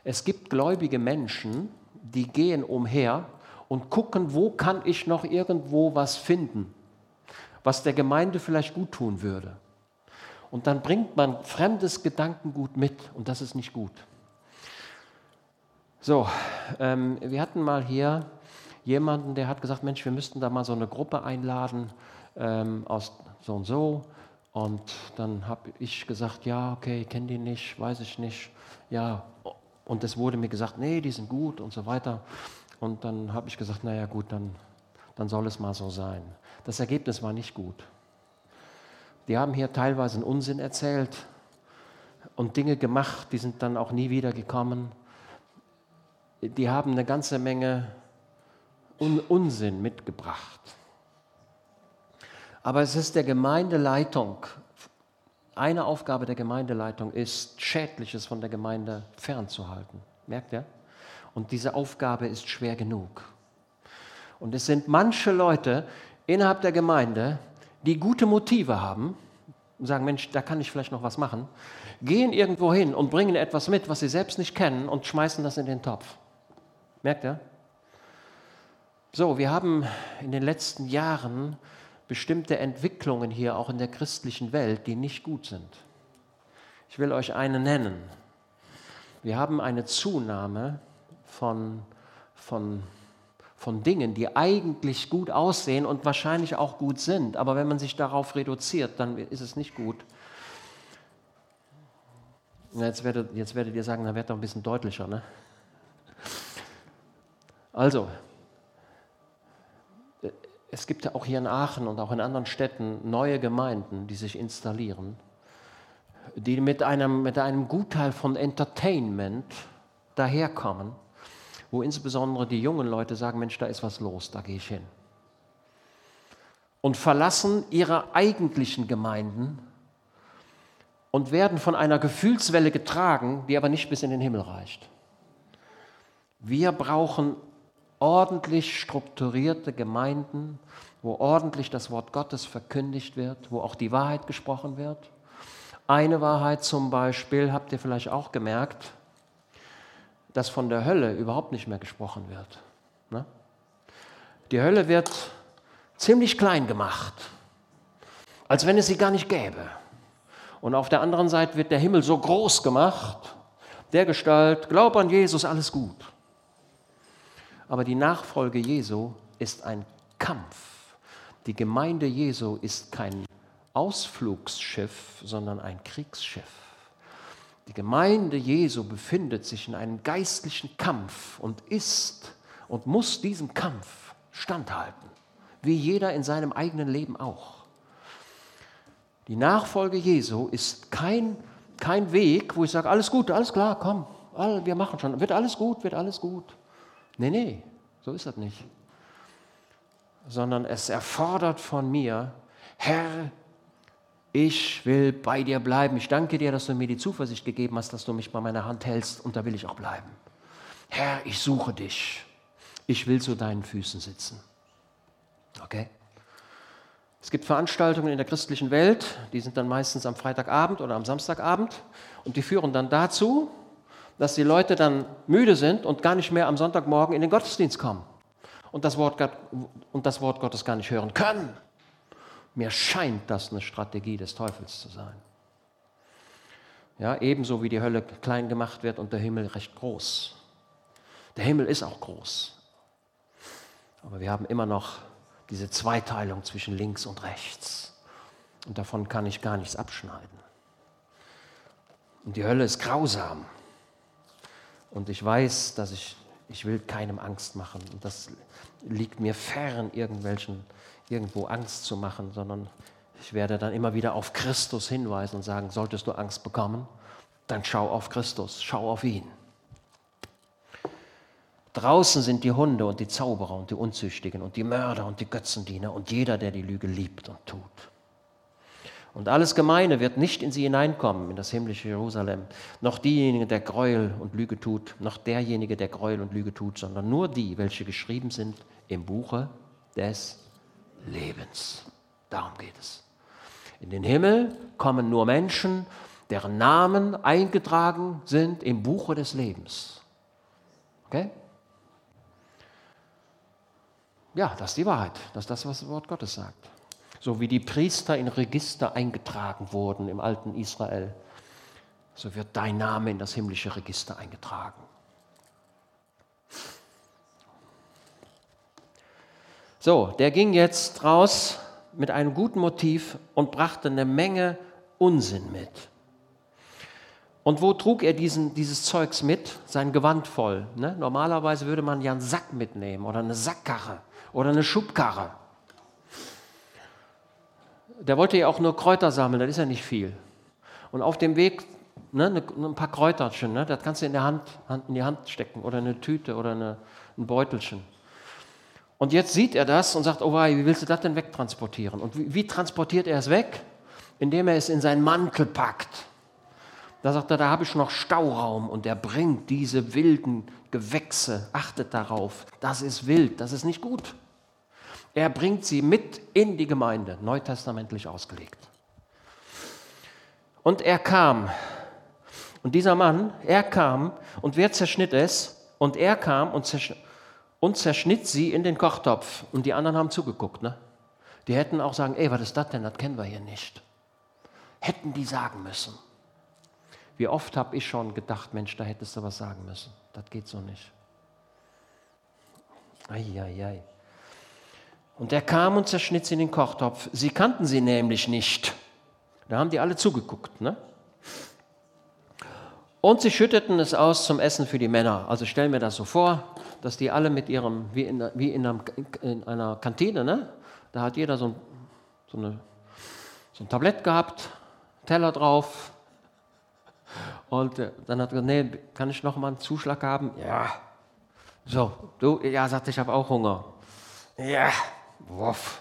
Es gibt gläubige Menschen, die gehen umher und gucken, wo kann ich noch irgendwo was finden, was der Gemeinde vielleicht gut tun würde. Und dann bringt man fremdes Gedankengut mit und das ist nicht gut. So, ähm, wir hatten mal hier jemanden, der hat gesagt, Mensch, wir müssten da mal so eine Gruppe einladen ähm, aus so und so. Und dann habe ich gesagt, ja, okay, kenne die nicht, weiß ich nicht. Ja, und es wurde mir gesagt, nee, die sind gut und so weiter. Und dann habe ich gesagt, naja gut, dann, dann soll es mal so sein. Das Ergebnis war nicht gut. Die haben hier teilweise einen Unsinn erzählt und Dinge gemacht, die sind dann auch nie wieder gekommen. Die haben eine ganze Menge Un Unsinn mitgebracht. Aber es ist der Gemeindeleitung, eine Aufgabe der Gemeindeleitung ist, Schädliches von der Gemeinde fernzuhalten. Merkt ihr? Und diese Aufgabe ist schwer genug. Und es sind manche Leute innerhalb der Gemeinde, die gute Motive haben und sagen, Mensch, da kann ich vielleicht noch was machen, gehen irgendwo hin und bringen etwas mit, was sie selbst nicht kennen und schmeißen das in den Topf. Merkt ihr? So, wir haben in den letzten Jahren bestimmte Entwicklungen hier auch in der christlichen Welt, die nicht gut sind. Ich will euch eine nennen. Wir haben eine Zunahme von, von, von Dingen, die eigentlich gut aussehen und wahrscheinlich auch gut sind. Aber wenn man sich darauf reduziert, dann ist es nicht gut. Jetzt werdet, jetzt werdet ihr sagen, da wird doch ein bisschen deutlicher. Ne? Also, es gibt ja auch hier in Aachen und auch in anderen Städten neue Gemeinden, die sich installieren, die mit einem, mit einem Gutteil von Entertainment daherkommen, wo insbesondere die jungen Leute sagen, Mensch, da ist was los, da gehe ich hin. Und verlassen ihre eigentlichen Gemeinden und werden von einer Gefühlswelle getragen, die aber nicht bis in den Himmel reicht. Wir brauchen ordentlich strukturierte Gemeinden, wo ordentlich das Wort Gottes verkündigt wird, wo auch die Wahrheit gesprochen wird. Eine Wahrheit zum Beispiel, habt ihr vielleicht auch gemerkt, dass von der Hölle überhaupt nicht mehr gesprochen wird. Ne? Die Hölle wird ziemlich klein gemacht, als wenn es sie gar nicht gäbe. Und auf der anderen Seite wird der Himmel so groß gemacht, der Gestalt, glaub an Jesus, alles gut. Aber die Nachfolge Jesu ist ein Kampf. Die Gemeinde Jesu ist kein Ausflugsschiff, sondern ein Kriegsschiff. Die Gemeinde Jesu befindet sich in einem geistlichen Kampf und ist und muss diesem Kampf standhalten, wie jeder in seinem eigenen Leben auch. Die Nachfolge Jesu ist kein, kein Weg, wo ich sage, alles gut, alles klar, komm, wir machen schon, wird alles gut, wird alles gut. Nee, nee, so ist das nicht. Sondern es erfordert von mir, Herr, ich will bei dir bleiben. Ich danke dir, dass du mir die Zuversicht gegeben hast, dass du mich bei meiner Hand hältst und da will ich auch bleiben. Herr, ich suche dich. Ich will zu deinen Füßen sitzen. Okay? Es gibt Veranstaltungen in der christlichen Welt, die sind dann meistens am Freitagabend oder am Samstagabend und die führen dann dazu, dass die Leute dann müde sind und gar nicht mehr am Sonntagmorgen in den Gottesdienst kommen und das Wort, und das Wort Gottes gar nicht hören können. Mir scheint das eine Strategie des Teufels zu sein. Ja, ebenso wie die Hölle klein gemacht wird und der Himmel recht groß. Der Himmel ist auch groß. Aber wir haben immer noch diese Zweiteilung zwischen links und rechts. Und davon kann ich gar nichts abschneiden. Und die Hölle ist grausam. Und ich weiß, dass ich, ich will keinem Angst machen. Und das liegt mir fern, irgendwelchen, irgendwo Angst zu machen, sondern ich werde dann immer wieder auf Christus hinweisen und sagen, solltest du Angst bekommen, dann schau auf Christus, schau auf ihn. Draußen sind die Hunde und die Zauberer und die Unzüchtigen und die Mörder und die Götzendiener und jeder, der die Lüge liebt und tut. Und alles Gemeine wird nicht in sie hineinkommen, in das himmlische Jerusalem. Noch diejenige, der Gräuel und Lüge tut, noch derjenige, der Gräuel und Lüge tut, sondern nur die, welche geschrieben sind im Buche des Lebens. Darum geht es. In den Himmel kommen nur Menschen, deren Namen eingetragen sind im Buche des Lebens. Okay? Ja, das ist die Wahrheit. Das ist das, was das Wort Gottes sagt so wie die Priester in Register eingetragen wurden im alten Israel, so wird dein Name in das himmlische Register eingetragen. So, der ging jetzt raus mit einem guten Motiv und brachte eine Menge Unsinn mit. Und wo trug er diesen, dieses Zeugs mit? Sein Gewand voll. Ne? Normalerweise würde man ja einen Sack mitnehmen oder eine Sackkarre oder eine Schubkarre der wollte ja auch nur Kräuter sammeln, das ist ja nicht viel. Und auf dem Weg ne, ne, ein paar Kräuterchen, ne, das kannst du in, der Hand, in die Hand stecken oder eine Tüte oder eine, ein Beutelchen. Und jetzt sieht er das und sagt, oh wei, wie willst du das denn wegtransportieren? Und wie, wie transportiert er es weg? Indem er es in seinen Mantel packt. Da sagt er, da habe ich noch Stauraum und er bringt diese wilden Gewächse, achtet darauf, das ist wild, das ist nicht gut. Er bringt sie mit in die Gemeinde, neutestamentlich ausgelegt. Und er kam, und dieser Mann, er kam, und wer zerschnitt es? Und er kam und zerschnitt, und zerschnitt sie in den Kochtopf. Und die anderen haben zugeguckt. Ne? Die hätten auch sagen, ey, was ist das denn? Das kennen wir hier nicht. Hätten die sagen müssen. Wie oft habe ich schon gedacht, Mensch, da hättest du was sagen müssen. Das geht so nicht. Eieiei. Und er kam und zerschnitt sie in den Kochtopf. Sie kannten sie nämlich nicht. Da haben die alle zugeguckt. Ne? Und sie schütteten es aus zum Essen für die Männer. Also stell mir das so vor, dass die alle mit ihrem, wie in, wie in, einer, in einer Kantine, ne? da hat jeder so ein, so, eine, so ein Tablett gehabt, Teller drauf. Und äh, dann hat er gesagt, nee, kann ich noch mal einen Zuschlag haben? Ja. So, du, ja, sagte ich, habe auch Hunger. Ja, wuff.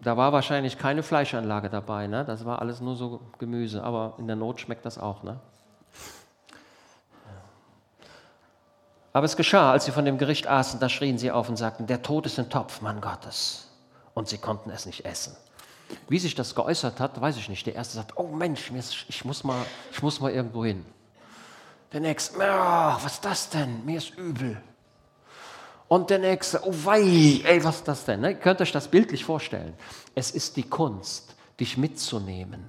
Da war wahrscheinlich keine Fleischanlage dabei, ne? das war alles nur so Gemüse, aber in der Not schmeckt das auch. Ne? Aber es geschah, als sie von dem Gericht aßen, da schrien sie auf und sagten, der Tod ist im Topf, Mann Gottes. Und sie konnten es nicht essen. Wie sich das geäußert hat, weiß ich nicht. Der erste sagt, oh Mensch, ich muss mal, ich muss mal irgendwo hin. Der nächste, oh, was ist das denn? Mir ist übel. Und der nächste, oh wei, ey, was ist das denn? Ne? Ihr könnt euch das bildlich vorstellen. Es ist die Kunst, dich mitzunehmen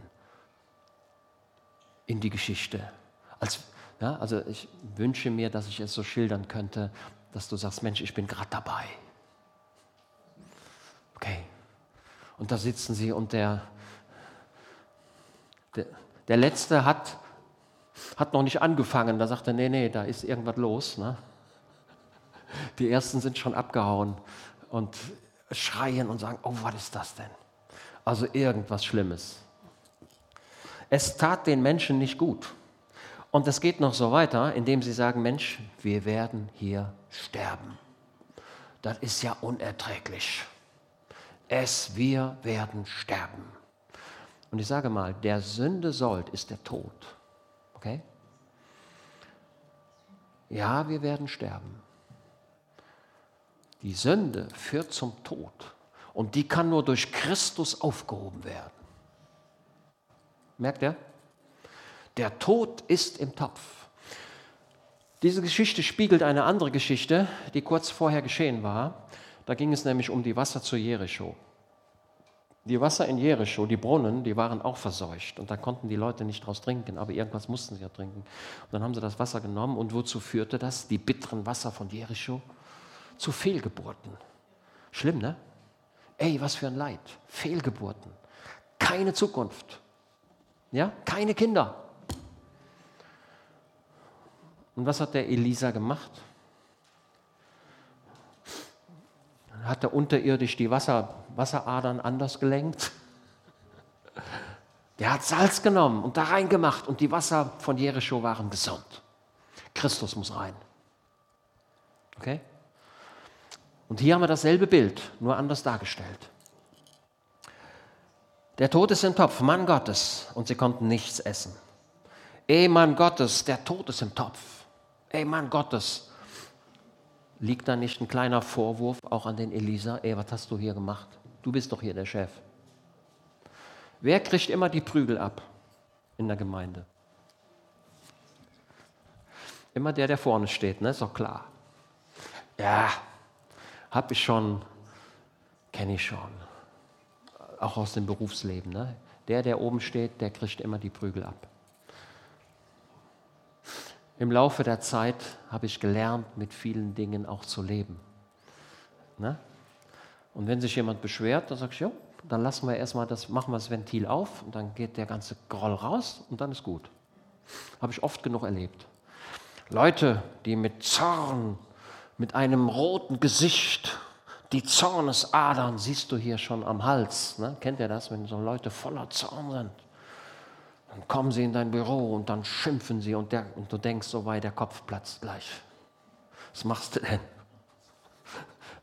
in die Geschichte. Als, ja, also ich wünsche mir, dass ich es so schildern könnte, dass du sagst, Mensch, ich bin gerade dabei. Okay. Und da sitzen sie und der, der, der Letzte hat, hat noch nicht angefangen. Da sagt er, nee, nee, da ist irgendwas los. Ne? Die Ersten sind schon abgehauen und schreien und sagen, oh, was ist das denn? Also irgendwas Schlimmes. Es tat den Menschen nicht gut. Und es geht noch so weiter, indem sie sagen, Mensch, wir werden hier sterben. Das ist ja unerträglich. Es, wir werden sterben. Und ich sage mal, der Sünde sollt ist der Tod. Okay? Ja, wir werden sterben. Die Sünde führt zum Tod und die kann nur durch Christus aufgehoben werden. Merkt ihr? Der Tod ist im Topf. Diese Geschichte spiegelt eine andere Geschichte, die kurz vorher geschehen war. Da ging es nämlich um die Wasser zu Jericho. Die Wasser in Jericho, die Brunnen, die waren auch verseucht und da konnten die Leute nicht draus trinken, aber irgendwas mussten sie ja trinken. Und dann haben sie das Wasser genommen und wozu führte das? Die bitteren Wasser von Jericho zu Fehlgeburten. Schlimm, ne? Ey, was für ein Leid. Fehlgeburten. Keine Zukunft. Ja, keine Kinder. Und was hat der Elisa gemacht? Hat er unterirdisch die Wasser, Wasseradern anders gelenkt? Der hat Salz genommen und da reingemacht und die Wasser von Jericho waren gesund. Christus muss rein. Okay? Und hier haben wir dasselbe Bild, nur anders dargestellt. Der Tod ist im Topf, Mann Gottes, und sie konnten nichts essen. Ey Mann Gottes, der Tod ist im Topf. Ey Mann Gottes, liegt da nicht ein kleiner Vorwurf auch an den Elisa? Ey, was hast du hier gemacht? Du bist doch hier der Chef. Wer kriegt immer die Prügel ab in der Gemeinde? Immer der, der vorne steht, ne? ist doch klar. Ja, habe ich schon, kenne ich schon. Auch aus dem Berufsleben. Ne? Der, der oben steht, der kriegt immer die Prügel ab. Im Laufe der Zeit habe ich gelernt, mit vielen Dingen auch zu leben. Ne? Und wenn sich jemand beschwert, dann sage ich, ja, dann lassen wir erstmal das, machen wir das Ventil auf und dann geht der ganze Groll raus und dann ist gut. Habe ich oft genug erlebt. Leute, die mit Zorn mit einem roten Gesicht. Die Zornesadern siehst du hier schon am Hals. Ne? Kennt ihr das, wenn so Leute voller Zorn sind? Dann kommen sie in dein Büro und dann schimpfen sie und, der, und du denkst, so weit, der Kopf platzt gleich. Was machst du denn?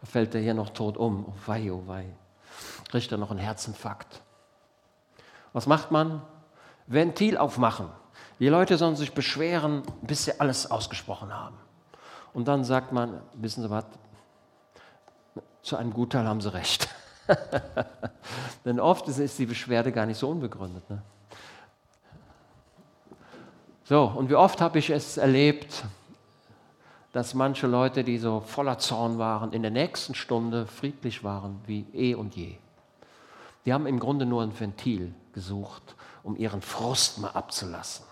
Da fällt er hier noch tot um. Oh wei, oh wei. Kriegt er noch einen Herzinfarkt. Was macht man? Ventil aufmachen. Die Leute sollen sich beschweren, bis sie alles ausgesprochen haben. Und dann sagt man, wissen Sie was, zu einem Gutteil haben Sie recht. Denn oft ist die Beschwerde gar nicht so unbegründet. Ne? So, und wie oft habe ich es erlebt, dass manche Leute, die so voller Zorn waren, in der nächsten Stunde friedlich waren wie eh und je. Die haben im Grunde nur ein Ventil gesucht, um ihren Frust mal abzulassen.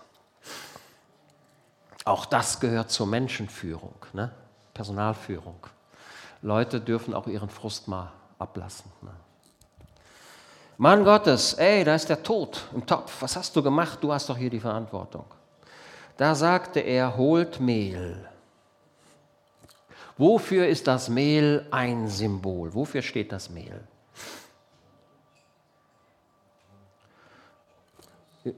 Auch das gehört zur Menschenführung, ne? Personalführung. Leute dürfen auch ihren Frust mal ablassen. Ne? Mann Gottes, ey, da ist der Tod im Topf. Was hast du gemacht? Du hast doch hier die Verantwortung. Da sagte er, holt Mehl. Wofür ist das Mehl ein Symbol? Wofür steht das Mehl?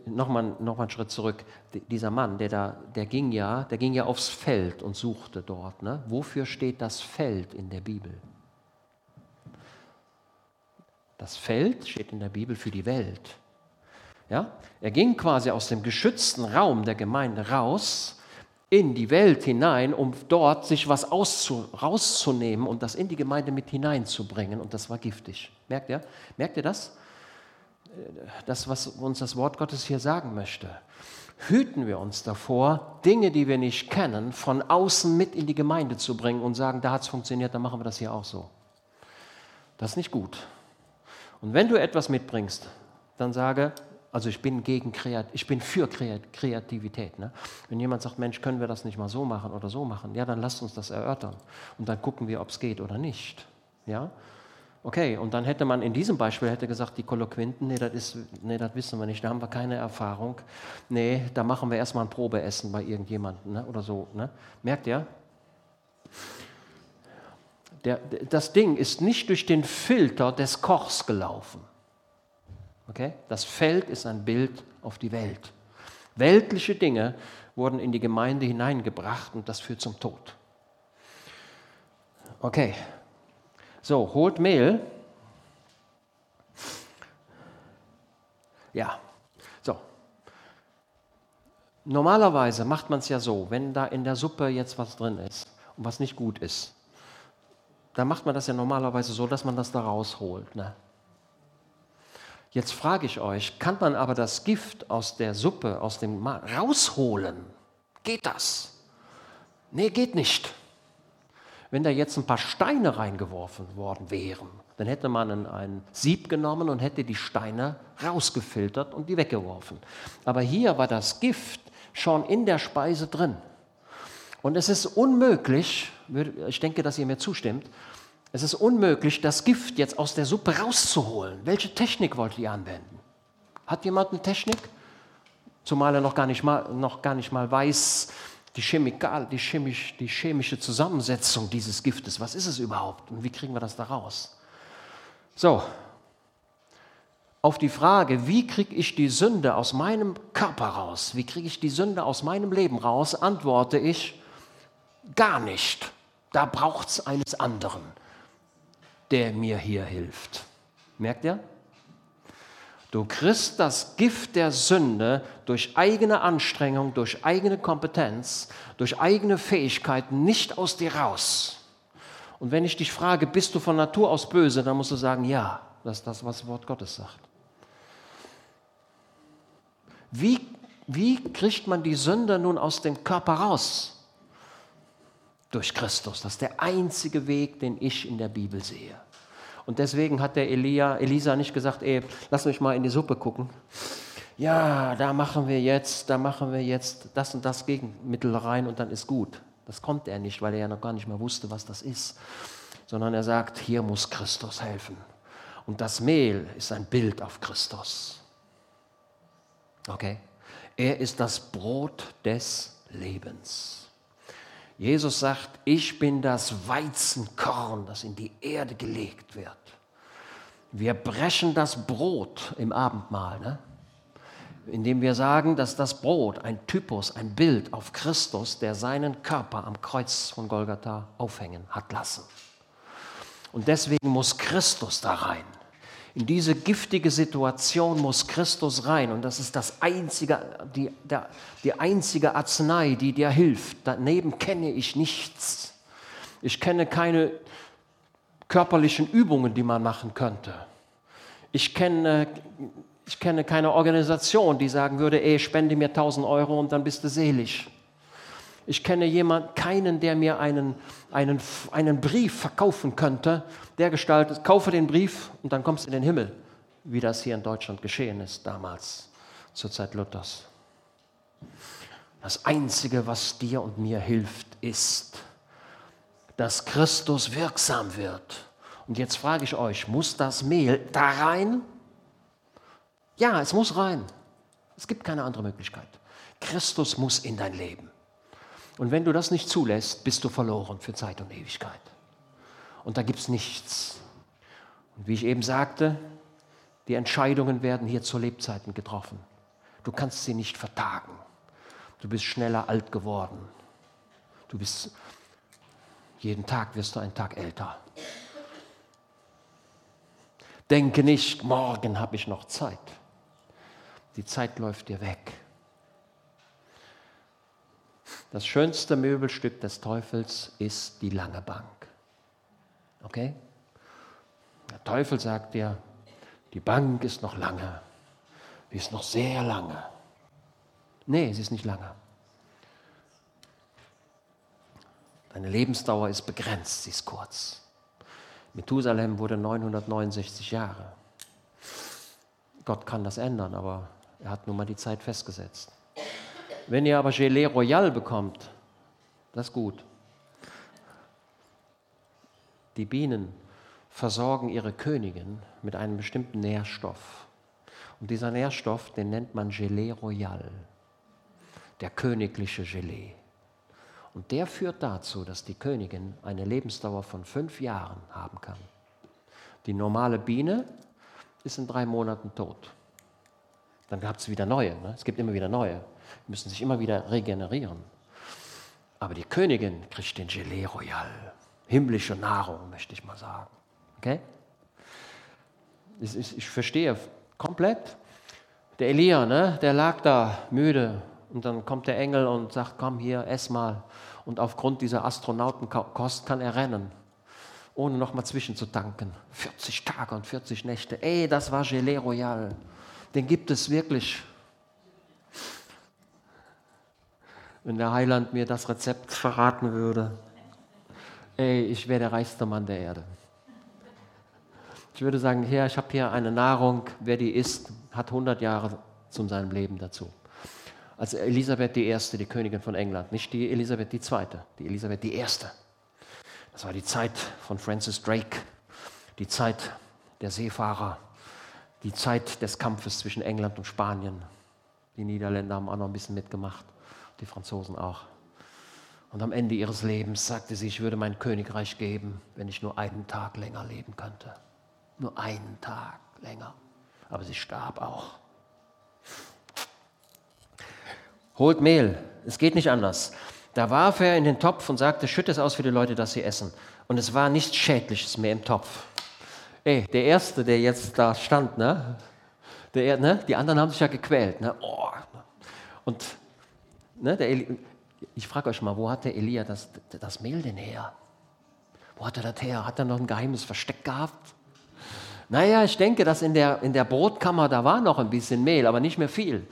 Nochmal noch mal einen Schritt zurück. Dieser Mann, der, da, der, ging ja, der ging ja aufs Feld und suchte dort. Ne? Wofür steht das Feld in der Bibel? Das Feld steht in der Bibel für die Welt. Ja? Er ging quasi aus dem geschützten Raum der Gemeinde raus in die Welt hinein, um dort sich was auszu, rauszunehmen und das in die Gemeinde mit hineinzubringen. Und das war giftig. Merkt ihr? Merkt ihr das? Das, was uns das Wort Gottes hier sagen möchte. Hüten wir uns davor, Dinge, die wir nicht kennen, von außen mit in die Gemeinde zu bringen und sagen, da hat es funktioniert, dann machen wir das hier auch so. Das ist nicht gut. Und wenn du etwas mitbringst, dann sage, also ich bin gegen Kreat ich bin für Kreativität. Ne? Wenn jemand sagt, Mensch, können wir das nicht mal so machen oder so machen, ja, dann lasst uns das erörtern und dann gucken wir, ob es geht oder nicht. Ja? Okay, und dann hätte man in diesem Beispiel hätte gesagt, die Kolloquinten, nee, das nee, wissen wir nicht, da haben wir keine Erfahrung. Nee, da machen wir erstmal ein Probeessen bei irgendjemandem ne, oder so. Ne? Merkt ihr? Der, das Ding ist nicht durch den Filter des Kochs gelaufen. Okay? Das Feld ist ein Bild auf die Welt. Weltliche Dinge wurden in die Gemeinde hineingebracht und das führt zum Tod. Okay, so, holt Mehl. Ja, so. Normalerweise macht man es ja so, wenn da in der Suppe jetzt was drin ist und was nicht gut ist, dann macht man das ja normalerweise so, dass man das da rausholt. Ne? Jetzt frage ich euch, kann man aber das Gift aus der Suppe, aus dem Ma rausholen? Geht das? Nee, geht nicht. Wenn da jetzt ein paar Steine reingeworfen worden wären, dann hätte man ein, ein Sieb genommen und hätte die Steine rausgefiltert und die weggeworfen. Aber hier war das Gift schon in der Speise drin. Und es ist unmöglich, ich denke, dass ihr mir zustimmt, es ist unmöglich, das Gift jetzt aus der Suppe rauszuholen. Welche Technik wollt ihr anwenden? Hat jemand eine Technik? Zumal er noch gar nicht mal, noch gar nicht mal weiß, die, Chemikal, die, chemisch, die chemische Zusammensetzung dieses Giftes. Was ist es überhaupt und wie kriegen wir das da raus? So, auf die Frage, wie kriege ich die Sünde aus meinem Körper raus, wie kriege ich die Sünde aus meinem Leben raus, antworte ich, gar nicht. Da braucht es eines anderen, der mir hier hilft. Merkt ihr? Du kriegst das Gift der Sünde durch eigene Anstrengung, durch eigene Kompetenz, durch eigene Fähigkeiten nicht aus dir raus. Und wenn ich dich frage, bist du von Natur aus böse, dann musst du sagen, ja, das ist das, was das Wort Gottes sagt. Wie, wie kriegt man die Sünde nun aus dem Körper raus? Durch Christus. Das ist der einzige Weg, den ich in der Bibel sehe. Und deswegen hat der Elia, Elisa nicht gesagt, ey, lass mich mal in die Suppe gucken. Ja, da machen wir jetzt, da machen wir jetzt das und das Gegenmittel rein und dann ist gut. Das konnte er nicht, weil er ja noch gar nicht mehr wusste, was das ist. Sondern er sagt, hier muss Christus helfen. Und das Mehl ist ein Bild auf Christus. Okay? Er ist das Brot des Lebens. Jesus sagt, ich bin das Weizenkorn, das in die Erde gelegt wird. Wir brechen das Brot im Abendmahl. Ne? indem wir sagen, dass das Brot ein Typus, ein Bild auf Christus, der seinen Körper am Kreuz von Golgatha aufhängen hat lassen. Und deswegen muss Christus da rein. In diese giftige Situation muss Christus rein und das ist das einzige, die, der, die einzige Arznei, die dir hilft. Daneben kenne ich nichts. Ich kenne keine körperlichen Übungen, die man machen könnte. Ich kenne, ich kenne keine Organisation, die sagen würde, ey, spende mir 1000 Euro und dann bist du selig. Ich kenne jemanden, keinen, der mir einen, einen, einen Brief verkaufen könnte, der gestaltet, kaufe den Brief und dann kommst du in den Himmel, wie das hier in Deutschland geschehen ist damals, zur Zeit Luthers. Das Einzige, was dir und mir hilft, ist, dass Christus wirksam wird. Und jetzt frage ich euch, muss das Mehl da rein? Ja, es muss rein. Es gibt keine andere Möglichkeit. Christus muss in dein Leben. Und wenn du das nicht zulässt, bist du verloren für Zeit und Ewigkeit. Und da gibt es nichts. Und wie ich eben sagte, die Entscheidungen werden hier zu Lebzeiten getroffen. Du kannst sie nicht vertagen. Du bist schneller alt geworden. Du bist, jeden Tag wirst du einen Tag älter. Denke nicht, morgen habe ich noch Zeit. Die Zeit läuft dir weg. Das schönste Möbelstück des Teufels ist die lange Bank. Okay? Der Teufel sagt dir, die Bank ist noch lange. Sie ist noch sehr lange. Nee, sie ist nicht lange. Deine Lebensdauer ist begrenzt, sie ist kurz. Methusalem wurde 969 Jahre. Gott kann das ändern, aber er hat nun mal die Zeit festgesetzt. Wenn ihr aber Gelee Royal bekommt, das ist gut. Die Bienen versorgen ihre Königin mit einem bestimmten Nährstoff. Und dieser Nährstoff, den nennt man Gelee Royal, der königliche Gelee. Und der führt dazu, dass die Königin eine Lebensdauer von fünf Jahren haben kann. Die normale Biene ist in drei Monaten tot. Dann gab es wieder neue. Ne? Es gibt immer wieder neue müssen sich immer wieder regenerieren. Aber die Königin kriegt den Gelee Royal. Himmlische Nahrung, möchte ich mal sagen. Okay? Ich, ich, ich verstehe komplett. Der Elia, ne, der lag da müde und dann kommt der Engel und sagt, komm hier, ess mal. Und aufgrund dieser Astronautenkost kann er rennen, ohne nochmal zwischenzutanken. 40 Tage und 40 Nächte. Ey, das war Gelee Royal. Den gibt es wirklich. wenn der Heiland mir das Rezept verraten würde. Ey, ich wäre der reichste Mann der Erde. Ich würde sagen, Herr, ich habe hier eine Nahrung, wer die isst, hat 100 Jahre zu seinem Leben dazu. Also Elisabeth I., die Königin von England, nicht die Elisabeth II., die Elisabeth I. Das war die Zeit von Francis Drake, die Zeit der Seefahrer, die Zeit des Kampfes zwischen England und Spanien. Die Niederländer haben auch noch ein bisschen mitgemacht die Franzosen auch. Und am Ende ihres Lebens sagte sie, ich würde mein Königreich geben, wenn ich nur einen Tag länger leben könnte. Nur einen Tag länger. Aber sie starb auch. Holt Mehl, es geht nicht anders. Da warf er in den Topf und sagte, schütte es aus für die Leute, dass sie essen. Und es war nichts Schädliches mehr im Topf. Ey, der Erste, der jetzt da stand, ne? Der, ne? Die anderen haben sich ja gequält. Ne? Oh. Und Ne, Eli, ich frage euch mal, wo hat der Elia das, das Mehl denn her? Wo hat er das her? Hat er noch ein geheimes Versteck gehabt? Naja, ich denke, dass in der, in der Brotkammer, da war noch ein bisschen Mehl, aber nicht mehr viel.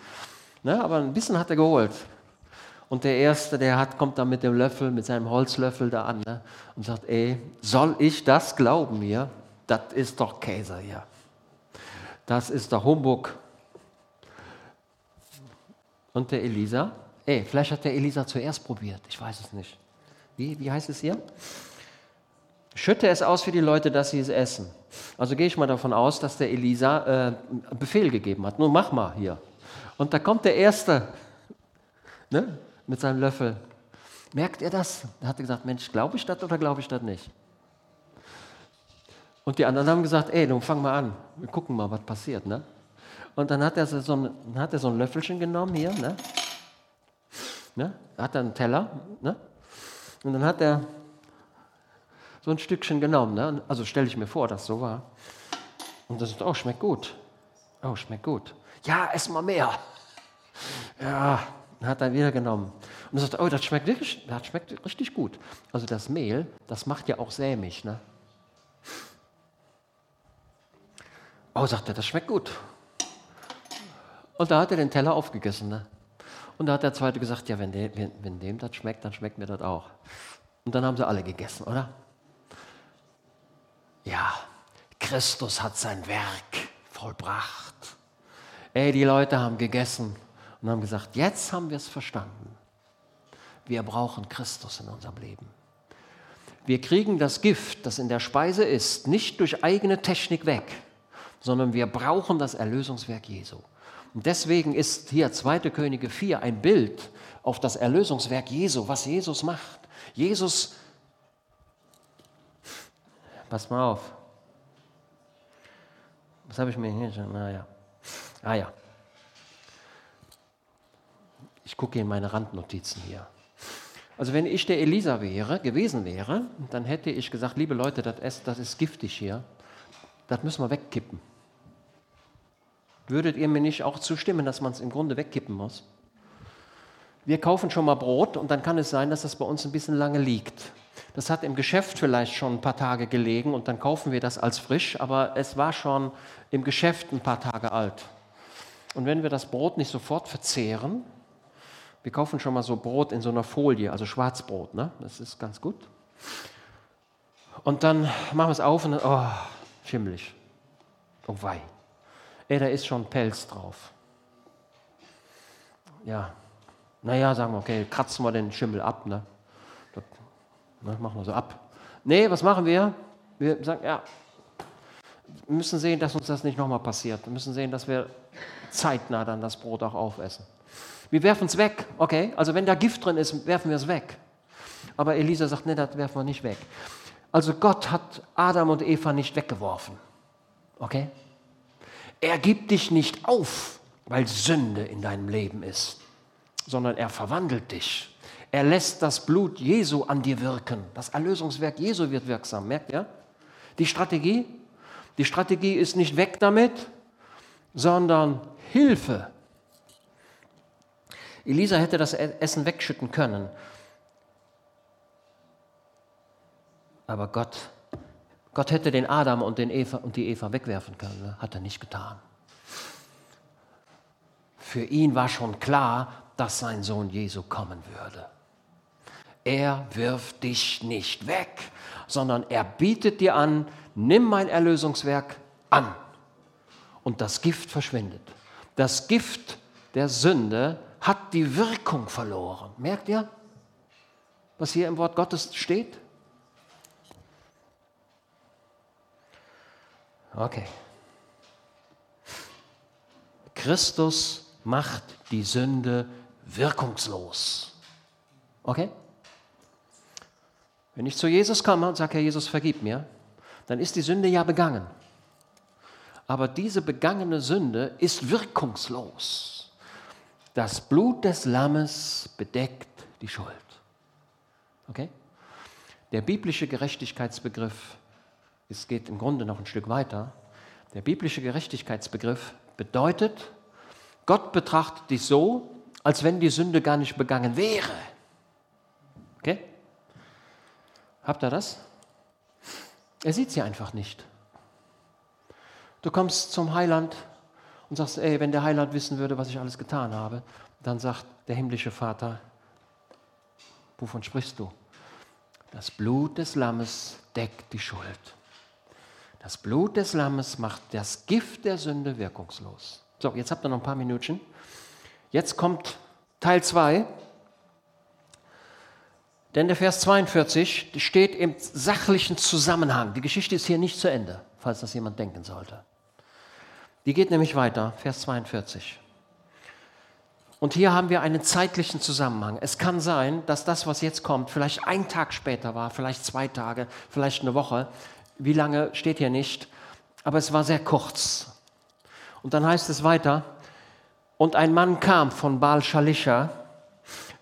Ne, aber ein bisschen hat er geholt. Und der Erste, der hat, kommt dann mit dem Löffel, mit seinem Holzlöffel da an ne, und sagt, ey, soll ich das glauben hier? Das ist doch Käse hier. Das ist der Humbug. Und der Elisa, Ey, vielleicht hat der Elisa zuerst probiert. Ich weiß es nicht. Wie, wie heißt es hier? Schütte es aus für die Leute, dass sie es essen. Also gehe ich mal davon aus, dass der Elisa äh, Befehl gegeben hat. Nun mach mal hier. Und da kommt der Erste ne, mit seinem Löffel. Merkt ihr das? Er gesagt, Mensch, glaube ich das oder glaube ich das nicht? Und die anderen haben gesagt, ey, nun fang mal an. Wir gucken mal, was passiert. Ne? Und dann hat er so ein, hat er so ein Löffelchen genommen hier, ne? Ne? Hat er einen Teller, ne? Und dann hat er so ein Stückchen genommen, ne? Also stelle ich mir vor, dass so war. Und das ist, oh, schmeckt gut. Oh, schmeckt gut. Ja, ess mal mehr. Ja, hat er wieder genommen. Und er sagt, oh, das schmeckt, wirklich, das schmeckt richtig gut. Also das Mehl, das macht ja auch sämig. Ne? Oh, sagt er, das schmeckt gut. Und da hat er den Teller aufgegessen. Ne? Und da hat der Zweite gesagt, ja, wenn, de, wenn, wenn dem das schmeckt, dann schmeckt mir das auch. Und dann haben sie alle gegessen, oder? Ja, Christus hat sein Werk vollbracht. Ey, die Leute haben gegessen und haben gesagt, jetzt haben wir es verstanden. Wir brauchen Christus in unserem Leben. Wir kriegen das Gift, das in der Speise ist, nicht durch eigene Technik weg, sondern wir brauchen das Erlösungswerk Jesu. Und deswegen ist hier 2. Könige 4 ein Bild auf das Erlösungswerk Jesu, was Jesus macht. Jesus, pass mal auf. Was habe ich mir hier schon? Naja. Ah ja. Ich gucke in meine Randnotizen hier. Also wenn ich der Elisa wäre, gewesen wäre, dann hätte ich gesagt, liebe Leute, das ist, das ist giftig hier. Das müssen wir wegkippen. Würdet ihr mir nicht auch zustimmen, dass man es im Grunde wegkippen muss? Wir kaufen schon mal Brot und dann kann es sein, dass das bei uns ein bisschen lange liegt. Das hat im Geschäft vielleicht schon ein paar Tage gelegen und dann kaufen wir das als frisch, aber es war schon im Geschäft ein paar Tage alt. Und wenn wir das Brot nicht sofort verzehren, wir kaufen schon mal so Brot in so einer Folie, also Schwarzbrot, ne? das ist ganz gut. Und dann machen wir es auf und dann, oh, schimmelig. Oh wei. Ey, da ist schon Pelz drauf. Ja, naja, sagen wir, okay, kratzen wir den Schimmel ab. Ne? Das, ne, machen wir so ab. Nee, was machen wir? Wir sagen, ja, wir müssen sehen, dass uns das nicht nochmal passiert. Wir müssen sehen, dass wir zeitnah dann das Brot auch aufessen. Wir werfen es weg, okay? Also wenn da Gift drin ist, werfen wir es weg. Aber Elisa sagt, nee, das werfen wir nicht weg. Also Gott hat Adam und Eva nicht weggeworfen, okay? Er gibt dich nicht auf, weil Sünde in deinem Leben ist, sondern er verwandelt dich. Er lässt das Blut Jesu an dir wirken. Das Erlösungswerk Jesu wird wirksam. Merkt ihr? Die Strategie? Die Strategie ist nicht weg damit, sondern Hilfe. Elisa hätte das Essen wegschütten können. Aber Gott Gott hätte den Adam und, den Eva und die Eva wegwerfen können, ne? hat er nicht getan. Für ihn war schon klar, dass sein Sohn Jesu kommen würde. Er wirft dich nicht weg, sondern er bietet dir an, nimm mein Erlösungswerk an. Und das Gift verschwindet. Das Gift der Sünde hat die Wirkung verloren. Merkt ihr, was hier im Wort Gottes steht? Okay. Christus macht die Sünde wirkungslos. Okay? Wenn ich zu Jesus komme und sage, Herr Jesus, vergib mir, dann ist die Sünde ja begangen. Aber diese begangene Sünde ist wirkungslos. Das Blut des Lammes bedeckt die Schuld. Okay? Der biblische Gerechtigkeitsbegriff es geht im Grunde noch ein Stück weiter. Der biblische Gerechtigkeitsbegriff bedeutet, Gott betrachtet dich so, als wenn die Sünde gar nicht begangen wäre. Okay? Habt ihr das? Er sieht sie einfach nicht. Du kommst zum Heiland und sagst, ey, wenn der Heiland wissen würde, was ich alles getan habe, dann sagt der himmlische Vater, wovon sprichst du? Das Blut des Lammes deckt die Schuld. Das Blut des Lammes macht das Gift der Sünde wirkungslos. So, jetzt habt ihr noch ein paar Minuten. Jetzt kommt Teil 2. Denn der Vers 42 steht im sachlichen Zusammenhang. Die Geschichte ist hier nicht zu Ende, falls das jemand denken sollte. Die geht nämlich weiter, Vers 42. Und hier haben wir einen zeitlichen Zusammenhang. Es kann sein, dass das, was jetzt kommt, vielleicht ein Tag später war, vielleicht zwei Tage, vielleicht eine Woche. Wie lange steht hier nicht, aber es war sehr kurz. Und dann heißt es weiter, und ein Mann kam von Baal Shalisha.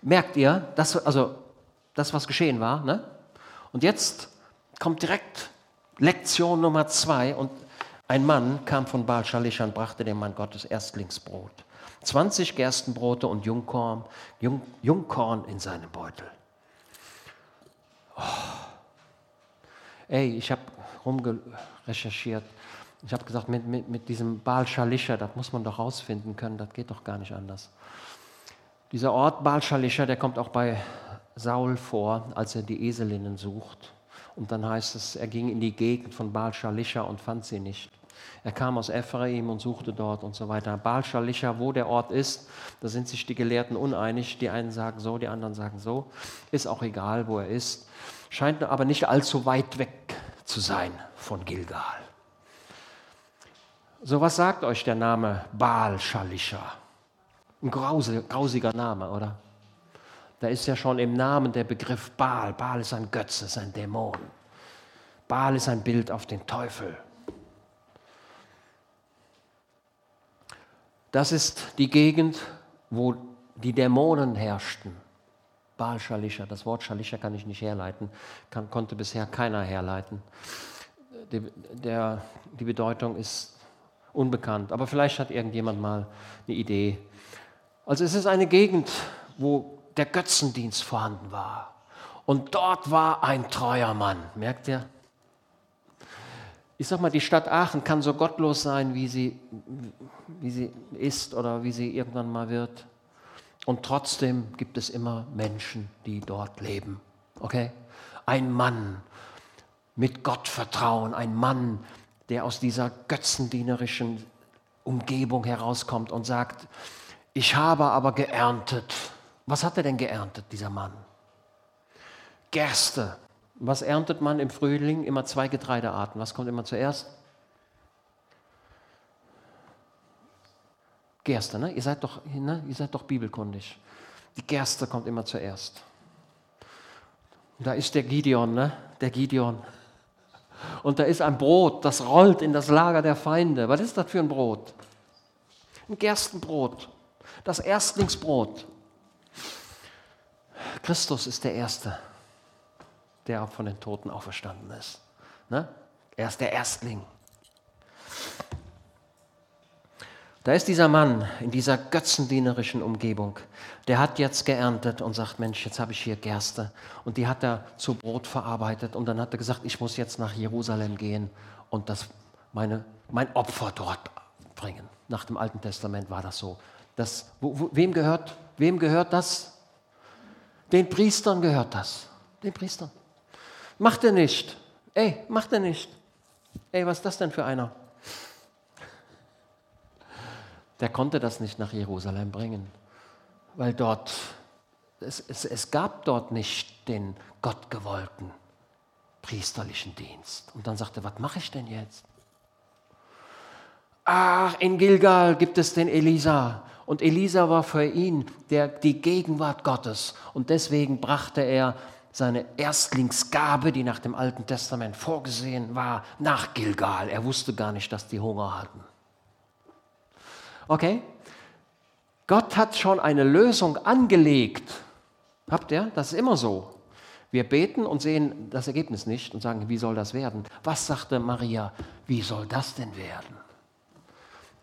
Merkt ihr, das, also das, was geschehen war. Ne? Und jetzt kommt direkt Lektion Nummer zwei. Und ein Mann kam von Baal Shalisha und brachte dem Mann Gottes Erstlingsbrot. 20 Gerstenbrote und Jungkorn, Jung, Jungkorn in seinem Beutel. Oh. Ey, ich habe rumgerecherchiert. Ich habe gesagt, mit, mit, mit diesem Baal Shalisha, das muss man doch rausfinden können, das geht doch gar nicht anders. Dieser Ort Baal Shalisha, der kommt auch bei Saul vor, als er die Eselinnen sucht. Und dann heißt es, er ging in die Gegend von Baal Shalisha und fand sie nicht. Er kam aus Ephraim und suchte dort und so weiter. Baal Shalisha, wo der Ort ist, da sind sich die Gelehrten uneinig. Die einen sagen so, die anderen sagen so. Ist auch egal, wo er ist. Scheint aber nicht allzu weit weg zu sein von Gilgal. So was sagt euch der Name Baal Shalisha? Ein grausiger Name, oder? Da ist ja schon im Namen der Begriff Baal. Baal ist ein Götze, ist ein Dämon. Baal ist ein Bild auf den Teufel. Das ist die Gegend, wo die Dämonen herrschten. Baal Shalisha, das Wort Shalisha kann ich nicht herleiten, kann, konnte bisher keiner herleiten. Die, der, die Bedeutung ist unbekannt, aber vielleicht hat irgendjemand mal eine Idee. Also es ist eine Gegend, wo der Götzendienst vorhanden war. Und dort war ein treuer Mann, merkt ihr? Ich sag mal, die Stadt Aachen kann so gottlos sein, wie sie, wie sie ist oder wie sie irgendwann mal wird. Und trotzdem gibt es immer Menschen, die dort leben. Okay? Ein Mann mit Gottvertrauen, ein Mann, der aus dieser götzendienerischen Umgebung herauskommt und sagt, ich habe aber geerntet. Was hat er denn geerntet, dieser Mann? Gerste. Was erntet man im Frühling? Immer zwei Getreidearten. Was kommt immer zuerst? Gerste, ne? Ihr seid doch, ne? Ihr seid doch bibelkundig. Die Gerste kommt immer zuerst. Da ist der Gideon, ne? Der Gideon. Und da ist ein Brot, das rollt in das Lager der Feinde. Was ist das für ein Brot? Ein Gerstenbrot. Das Erstlingsbrot. Christus ist der Erste, der von den Toten auferstanden ist. Ne? Er ist der Erstling. Da ist dieser Mann in dieser götzendienerischen Umgebung, der hat jetzt geerntet und sagt, Mensch, jetzt habe ich hier Gerste. Und die hat er zu Brot verarbeitet und dann hat er gesagt, ich muss jetzt nach Jerusalem gehen und das, meine, mein Opfer dort bringen. Nach dem Alten Testament war das so. Das, wo, wo, wem, gehört, wem gehört das? Den Priestern gehört das. Den Priestern. Macht er nicht. Ey, macht er nicht. Ey, was ist das denn für einer? der konnte das nicht nach Jerusalem bringen, weil dort, es, es, es gab dort nicht den gottgewollten priesterlichen Dienst. Und dann sagte er, was mache ich denn jetzt? Ach, in Gilgal gibt es den Elisa. Und Elisa war für ihn der, die Gegenwart Gottes. Und deswegen brachte er seine Erstlingsgabe, die nach dem Alten Testament vorgesehen war, nach Gilgal. Er wusste gar nicht, dass die Hunger hatten. Okay? Gott hat schon eine Lösung angelegt. Habt ihr? Das ist immer so. Wir beten und sehen das Ergebnis nicht und sagen, wie soll das werden? Was sagte Maria? Wie soll das denn werden?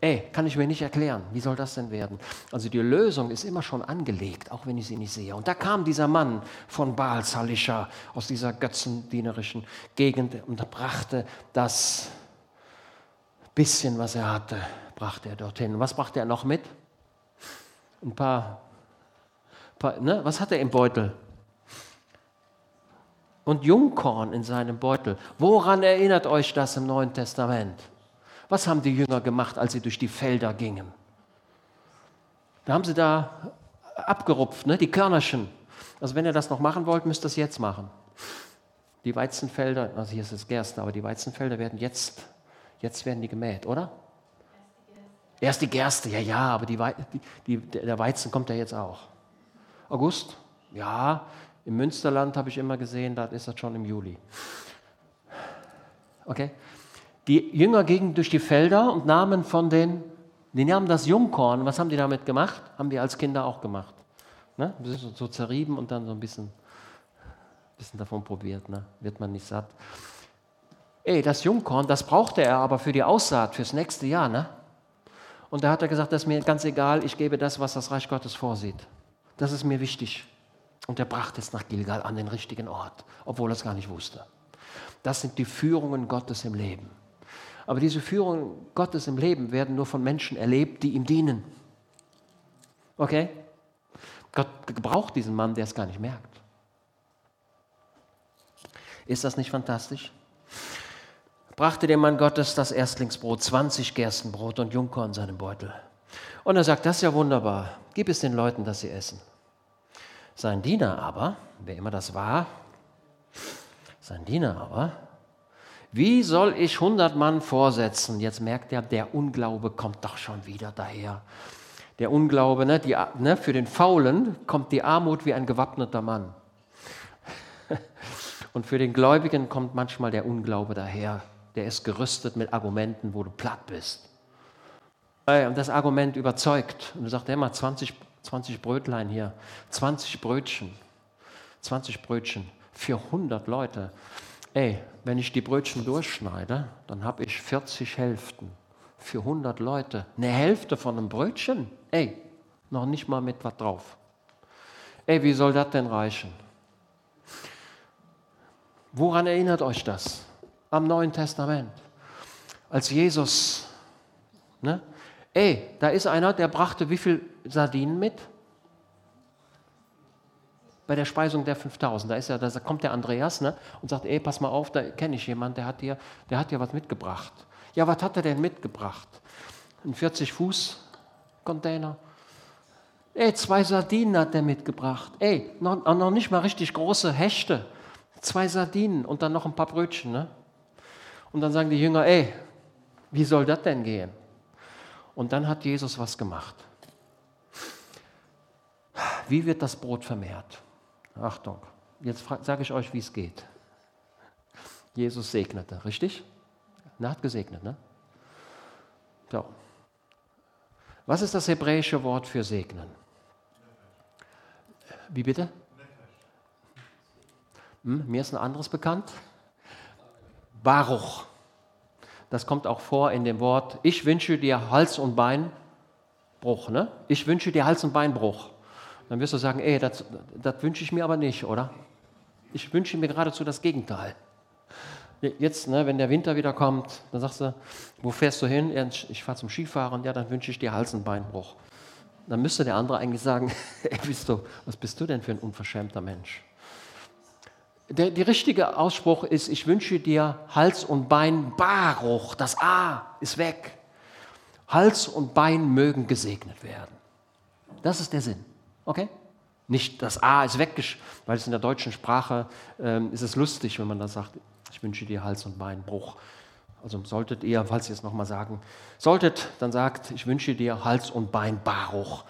Ey, kann ich mir nicht erklären. Wie soll das denn werden? Also die Lösung ist immer schon angelegt, auch wenn ich sie nicht sehe. Und da kam dieser Mann von Baal Salisha aus dieser götzendienerischen Gegend und brachte das bisschen, was er hatte, brachte er dorthin. Was brachte er noch mit? Ein paar, paar ne? was hat er im Beutel? Und Jungkorn in seinem Beutel. Woran erinnert euch das im Neuen Testament? Was haben die Jünger gemacht, als sie durch die Felder gingen? Da haben sie da abgerupft, ne? die Körnerchen. Also wenn ihr das noch machen wollt, müsst ihr es jetzt machen. Die Weizenfelder, also hier ist es Gerste, aber die Weizenfelder werden jetzt, jetzt werden die gemäht, oder? Erst die Gerste, ja, ja, aber die, die, der Weizen kommt ja jetzt auch. August? Ja, im Münsterland habe ich immer gesehen, da ist das schon im Juli. Okay? Die Jünger gingen durch die Felder und nahmen von den Die haben das Jungkorn, was haben die damit gemacht? Haben wir als Kinder auch gemacht. Ne? So zerrieben und dann so ein bisschen, bisschen davon probiert. Ne? Wird man nicht satt. Ey, das Jungkorn, das brauchte er aber für die Aussaat fürs nächste Jahr. Ne? Und da hat er gesagt, das ist mir ganz egal, ich gebe das, was das Reich Gottes vorsieht. Das ist mir wichtig. Und er brachte es nach Gilgal an den richtigen Ort, obwohl er es gar nicht wusste. Das sind die Führungen Gottes im Leben. Aber diese Führungen Gottes im Leben werden nur von Menschen erlebt, die ihm dienen. Okay? Gott gebraucht diesen Mann, der es gar nicht merkt. Ist das nicht fantastisch? Brachte dem Mann Gottes das Erstlingsbrot, 20 Gerstenbrot und Jungkorn in seinem Beutel. Und er sagt, das ist ja wunderbar, gib es den Leuten, dass sie essen. Sein Diener aber, wer immer das war, sein Diener aber, wie soll ich 100 Mann vorsetzen? Jetzt merkt er, der Unglaube kommt doch schon wieder daher. Der Unglaube, ne, die, ne, für den Faulen kommt die Armut wie ein gewappneter Mann. Und für den Gläubigen kommt manchmal der Unglaube daher. Der ist gerüstet mit Argumenten, wo du platt bist. Und das Argument überzeugt. Und du sagst, immer 20, 20 Brötlein hier, 20 Brötchen, 20 Brötchen für 100 Leute. Ey, wenn ich die Brötchen durchschneide, dann habe ich 40 Hälften für 100 Leute. Eine Hälfte von einem Brötchen? Ey, noch nicht mal mit was drauf. Ey, wie soll das denn reichen? Woran erinnert euch das? Am Neuen Testament. Als Jesus, ne? Ey, da ist einer, der brachte wie viel Sardinen mit? Bei der Speisung der 5000, da, ist ja, da kommt der Andreas ne, und sagt, ey, pass mal auf, da kenne ich jemanden, der hat, dir, der hat dir was mitgebracht. Ja, was hat er denn mitgebracht? Ein 40 Fuß Container. Ey, zwei Sardinen hat er mitgebracht. Ey, noch, noch nicht mal richtig große Hechte. Zwei Sardinen und dann noch ein paar Brötchen. Ne? Und dann sagen die Jünger, ey, wie soll das denn gehen? Und dann hat Jesus was gemacht. Wie wird das Brot vermehrt? Achtung, jetzt sage ich euch, wie es geht. Jesus segnete, richtig? Er hat gesegnet, ne? So. Was ist das hebräische Wort für segnen? Wie bitte? Hm, mir ist ein anderes bekannt. Baruch. Das kommt auch vor in dem Wort, ich wünsche dir Hals- und Beinbruch. Ne? Ich wünsche dir Hals- und Beinbruch. Dann wirst du sagen, ey, das, das wünsche ich mir aber nicht, oder? Ich wünsche mir geradezu das Gegenteil. Jetzt, ne, wenn der Winter wieder kommt, dann sagst du, wo fährst du hin? Ich fahre zum Skifahren, ja, dann wünsche ich dir Hals- und Beinbruch. Dann müsste der andere eigentlich sagen, ey, bist du, was bist du denn für ein unverschämter Mensch? Der, der richtige Ausspruch ist, ich wünsche dir Hals und Bein Baruch, das A ist weg. Hals und Bein mögen gesegnet werden. Das ist der Sinn. Okay? Nicht das A ist weg, weil es in der deutschen Sprache ähm, ist es lustig, wenn man da sagt, ich wünsche dir Hals- und Beinbruch. Also solltet ihr, falls ihr es nochmal sagen, solltet, dann sagt, ich wünsche dir Hals- und Beinbaruch.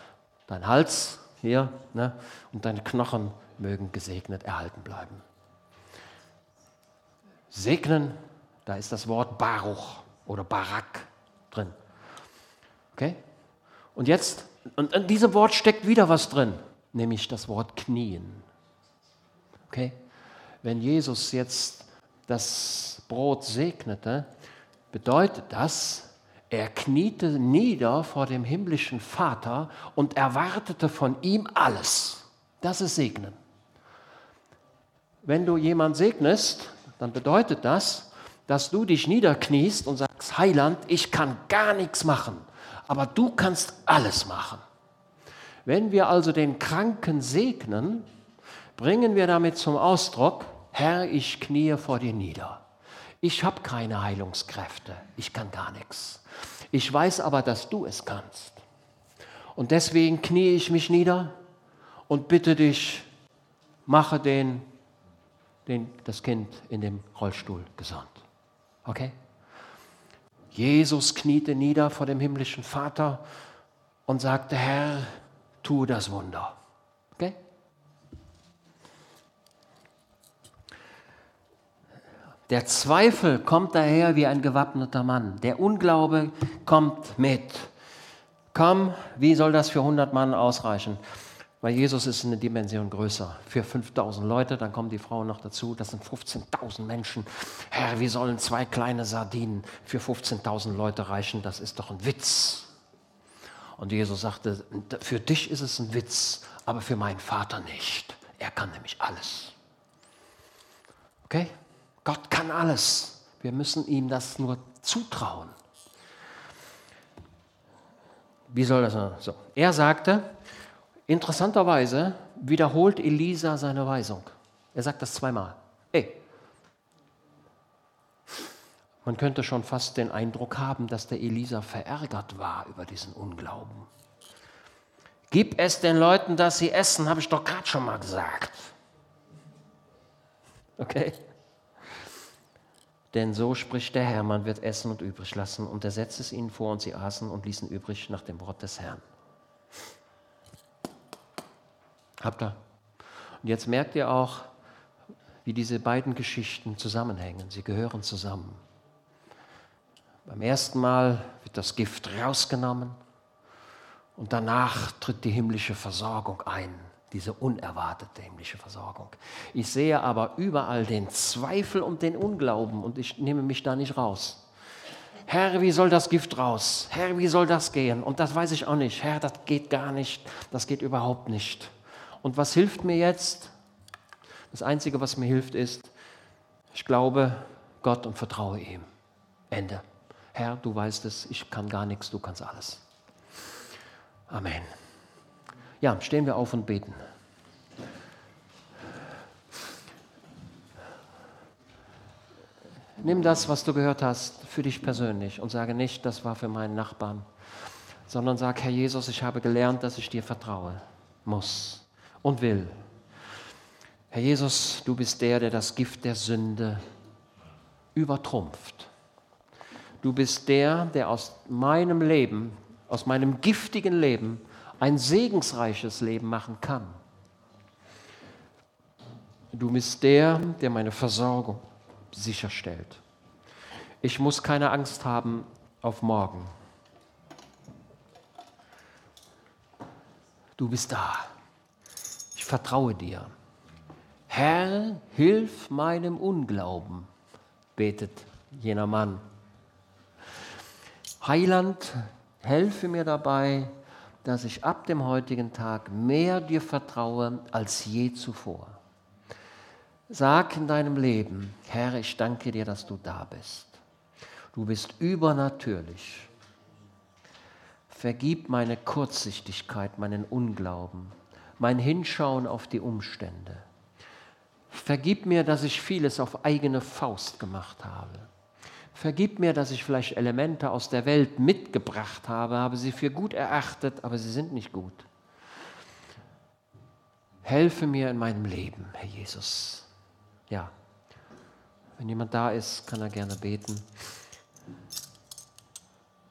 Dein Hals hier ne, und deine Knochen mögen gesegnet erhalten bleiben. Segnen, da ist das Wort Baruch oder Barak drin. Okay? Und jetzt und in diesem Wort steckt wieder was drin, nämlich das Wort knien. Okay? Wenn Jesus jetzt das Brot segnete, bedeutet das, er kniete nieder vor dem himmlischen Vater und erwartete von ihm alles. Das ist Segnen. Wenn du jemand segnest, dann bedeutet das, dass du dich niederkniest und sagst, Heiland, ich kann gar nichts machen aber du kannst alles machen. Wenn wir also den Kranken segnen, bringen wir damit zum Ausdruck, Herr, ich kniee vor dir nieder. Ich habe keine Heilungskräfte, ich kann gar nichts. Ich weiß aber, dass du es kannst. Und deswegen kniee ich mich nieder und bitte dich, mache den, den, das Kind in dem Rollstuhl gesund. Okay? Jesus kniete nieder vor dem himmlischen Vater und sagte, Herr, tu das Wunder. Okay? Der Zweifel kommt daher wie ein gewappneter Mann. Der Unglaube kommt mit. komm, wie soll das für 100 Mann ausreichen? Weil Jesus ist eine Dimension größer. Für 5000 Leute, dann kommen die Frauen noch dazu, das sind 15.000 Menschen. Herr, wie sollen zwei kleine Sardinen für 15.000 Leute reichen? Das ist doch ein Witz. Und Jesus sagte, für dich ist es ein Witz, aber für meinen Vater nicht. Er kann nämlich alles. Okay? Gott kann alles. Wir müssen ihm das nur zutrauen. Wie soll das? So. Er sagte, interessanterweise wiederholt Elisa seine Weisung. Er sagt das zweimal. Ey, man könnte schon fast den Eindruck haben, dass der Elisa verärgert war über diesen Unglauben. Gib es den Leuten, dass sie essen, habe ich doch gerade schon mal gesagt. Okay? Denn so spricht der Herr, man wird essen und übrig lassen. Und er setzte es ihnen vor und sie aßen und ließen übrig nach dem Wort des Herrn. Habt ihr? Und jetzt merkt ihr auch, wie diese beiden Geschichten zusammenhängen. Sie gehören zusammen. Beim ersten Mal wird das Gift rausgenommen und danach tritt die himmlische Versorgung ein diese unerwartete himmlische Versorgung. Ich sehe aber überall den Zweifel und den Unglauben und ich nehme mich da nicht raus. Herr, wie soll das Gift raus? Herr, wie soll das gehen? Und das weiß ich auch nicht. Herr, das geht gar nicht. Das geht überhaupt nicht. Und was hilft mir jetzt? Das Einzige, was mir hilft, ist, ich glaube Gott und vertraue ihm. Ende. Herr, du weißt es, ich kann gar nichts, du kannst alles. Amen. Ja, stehen wir auf und beten. Nimm das, was du gehört hast, für dich persönlich und sage nicht, das war für meinen Nachbarn, sondern sag, Herr Jesus, ich habe gelernt, dass ich dir vertraue muss und will. Herr Jesus, du bist der, der das Gift der Sünde übertrumpft. Du bist der, der aus meinem Leben, aus meinem giftigen Leben, ein segensreiches Leben machen kann. Du bist der, der meine Versorgung sicherstellt. Ich muss keine Angst haben auf morgen. Du bist da. Ich vertraue dir. Herr, hilf meinem Unglauben, betet jener Mann. Heiland, helfe mir dabei, dass ich ab dem heutigen Tag mehr dir vertraue als je zuvor. Sag in deinem Leben, Herr, ich danke dir, dass du da bist. Du bist übernatürlich. Vergib meine Kurzsichtigkeit, meinen Unglauben, mein Hinschauen auf die Umstände. Vergib mir, dass ich vieles auf eigene Faust gemacht habe. Vergib mir, dass ich vielleicht Elemente aus der Welt mitgebracht habe, habe sie für gut erachtet, aber sie sind nicht gut. Helfe mir in meinem Leben, Herr Jesus. Ja, wenn jemand da ist, kann er gerne beten.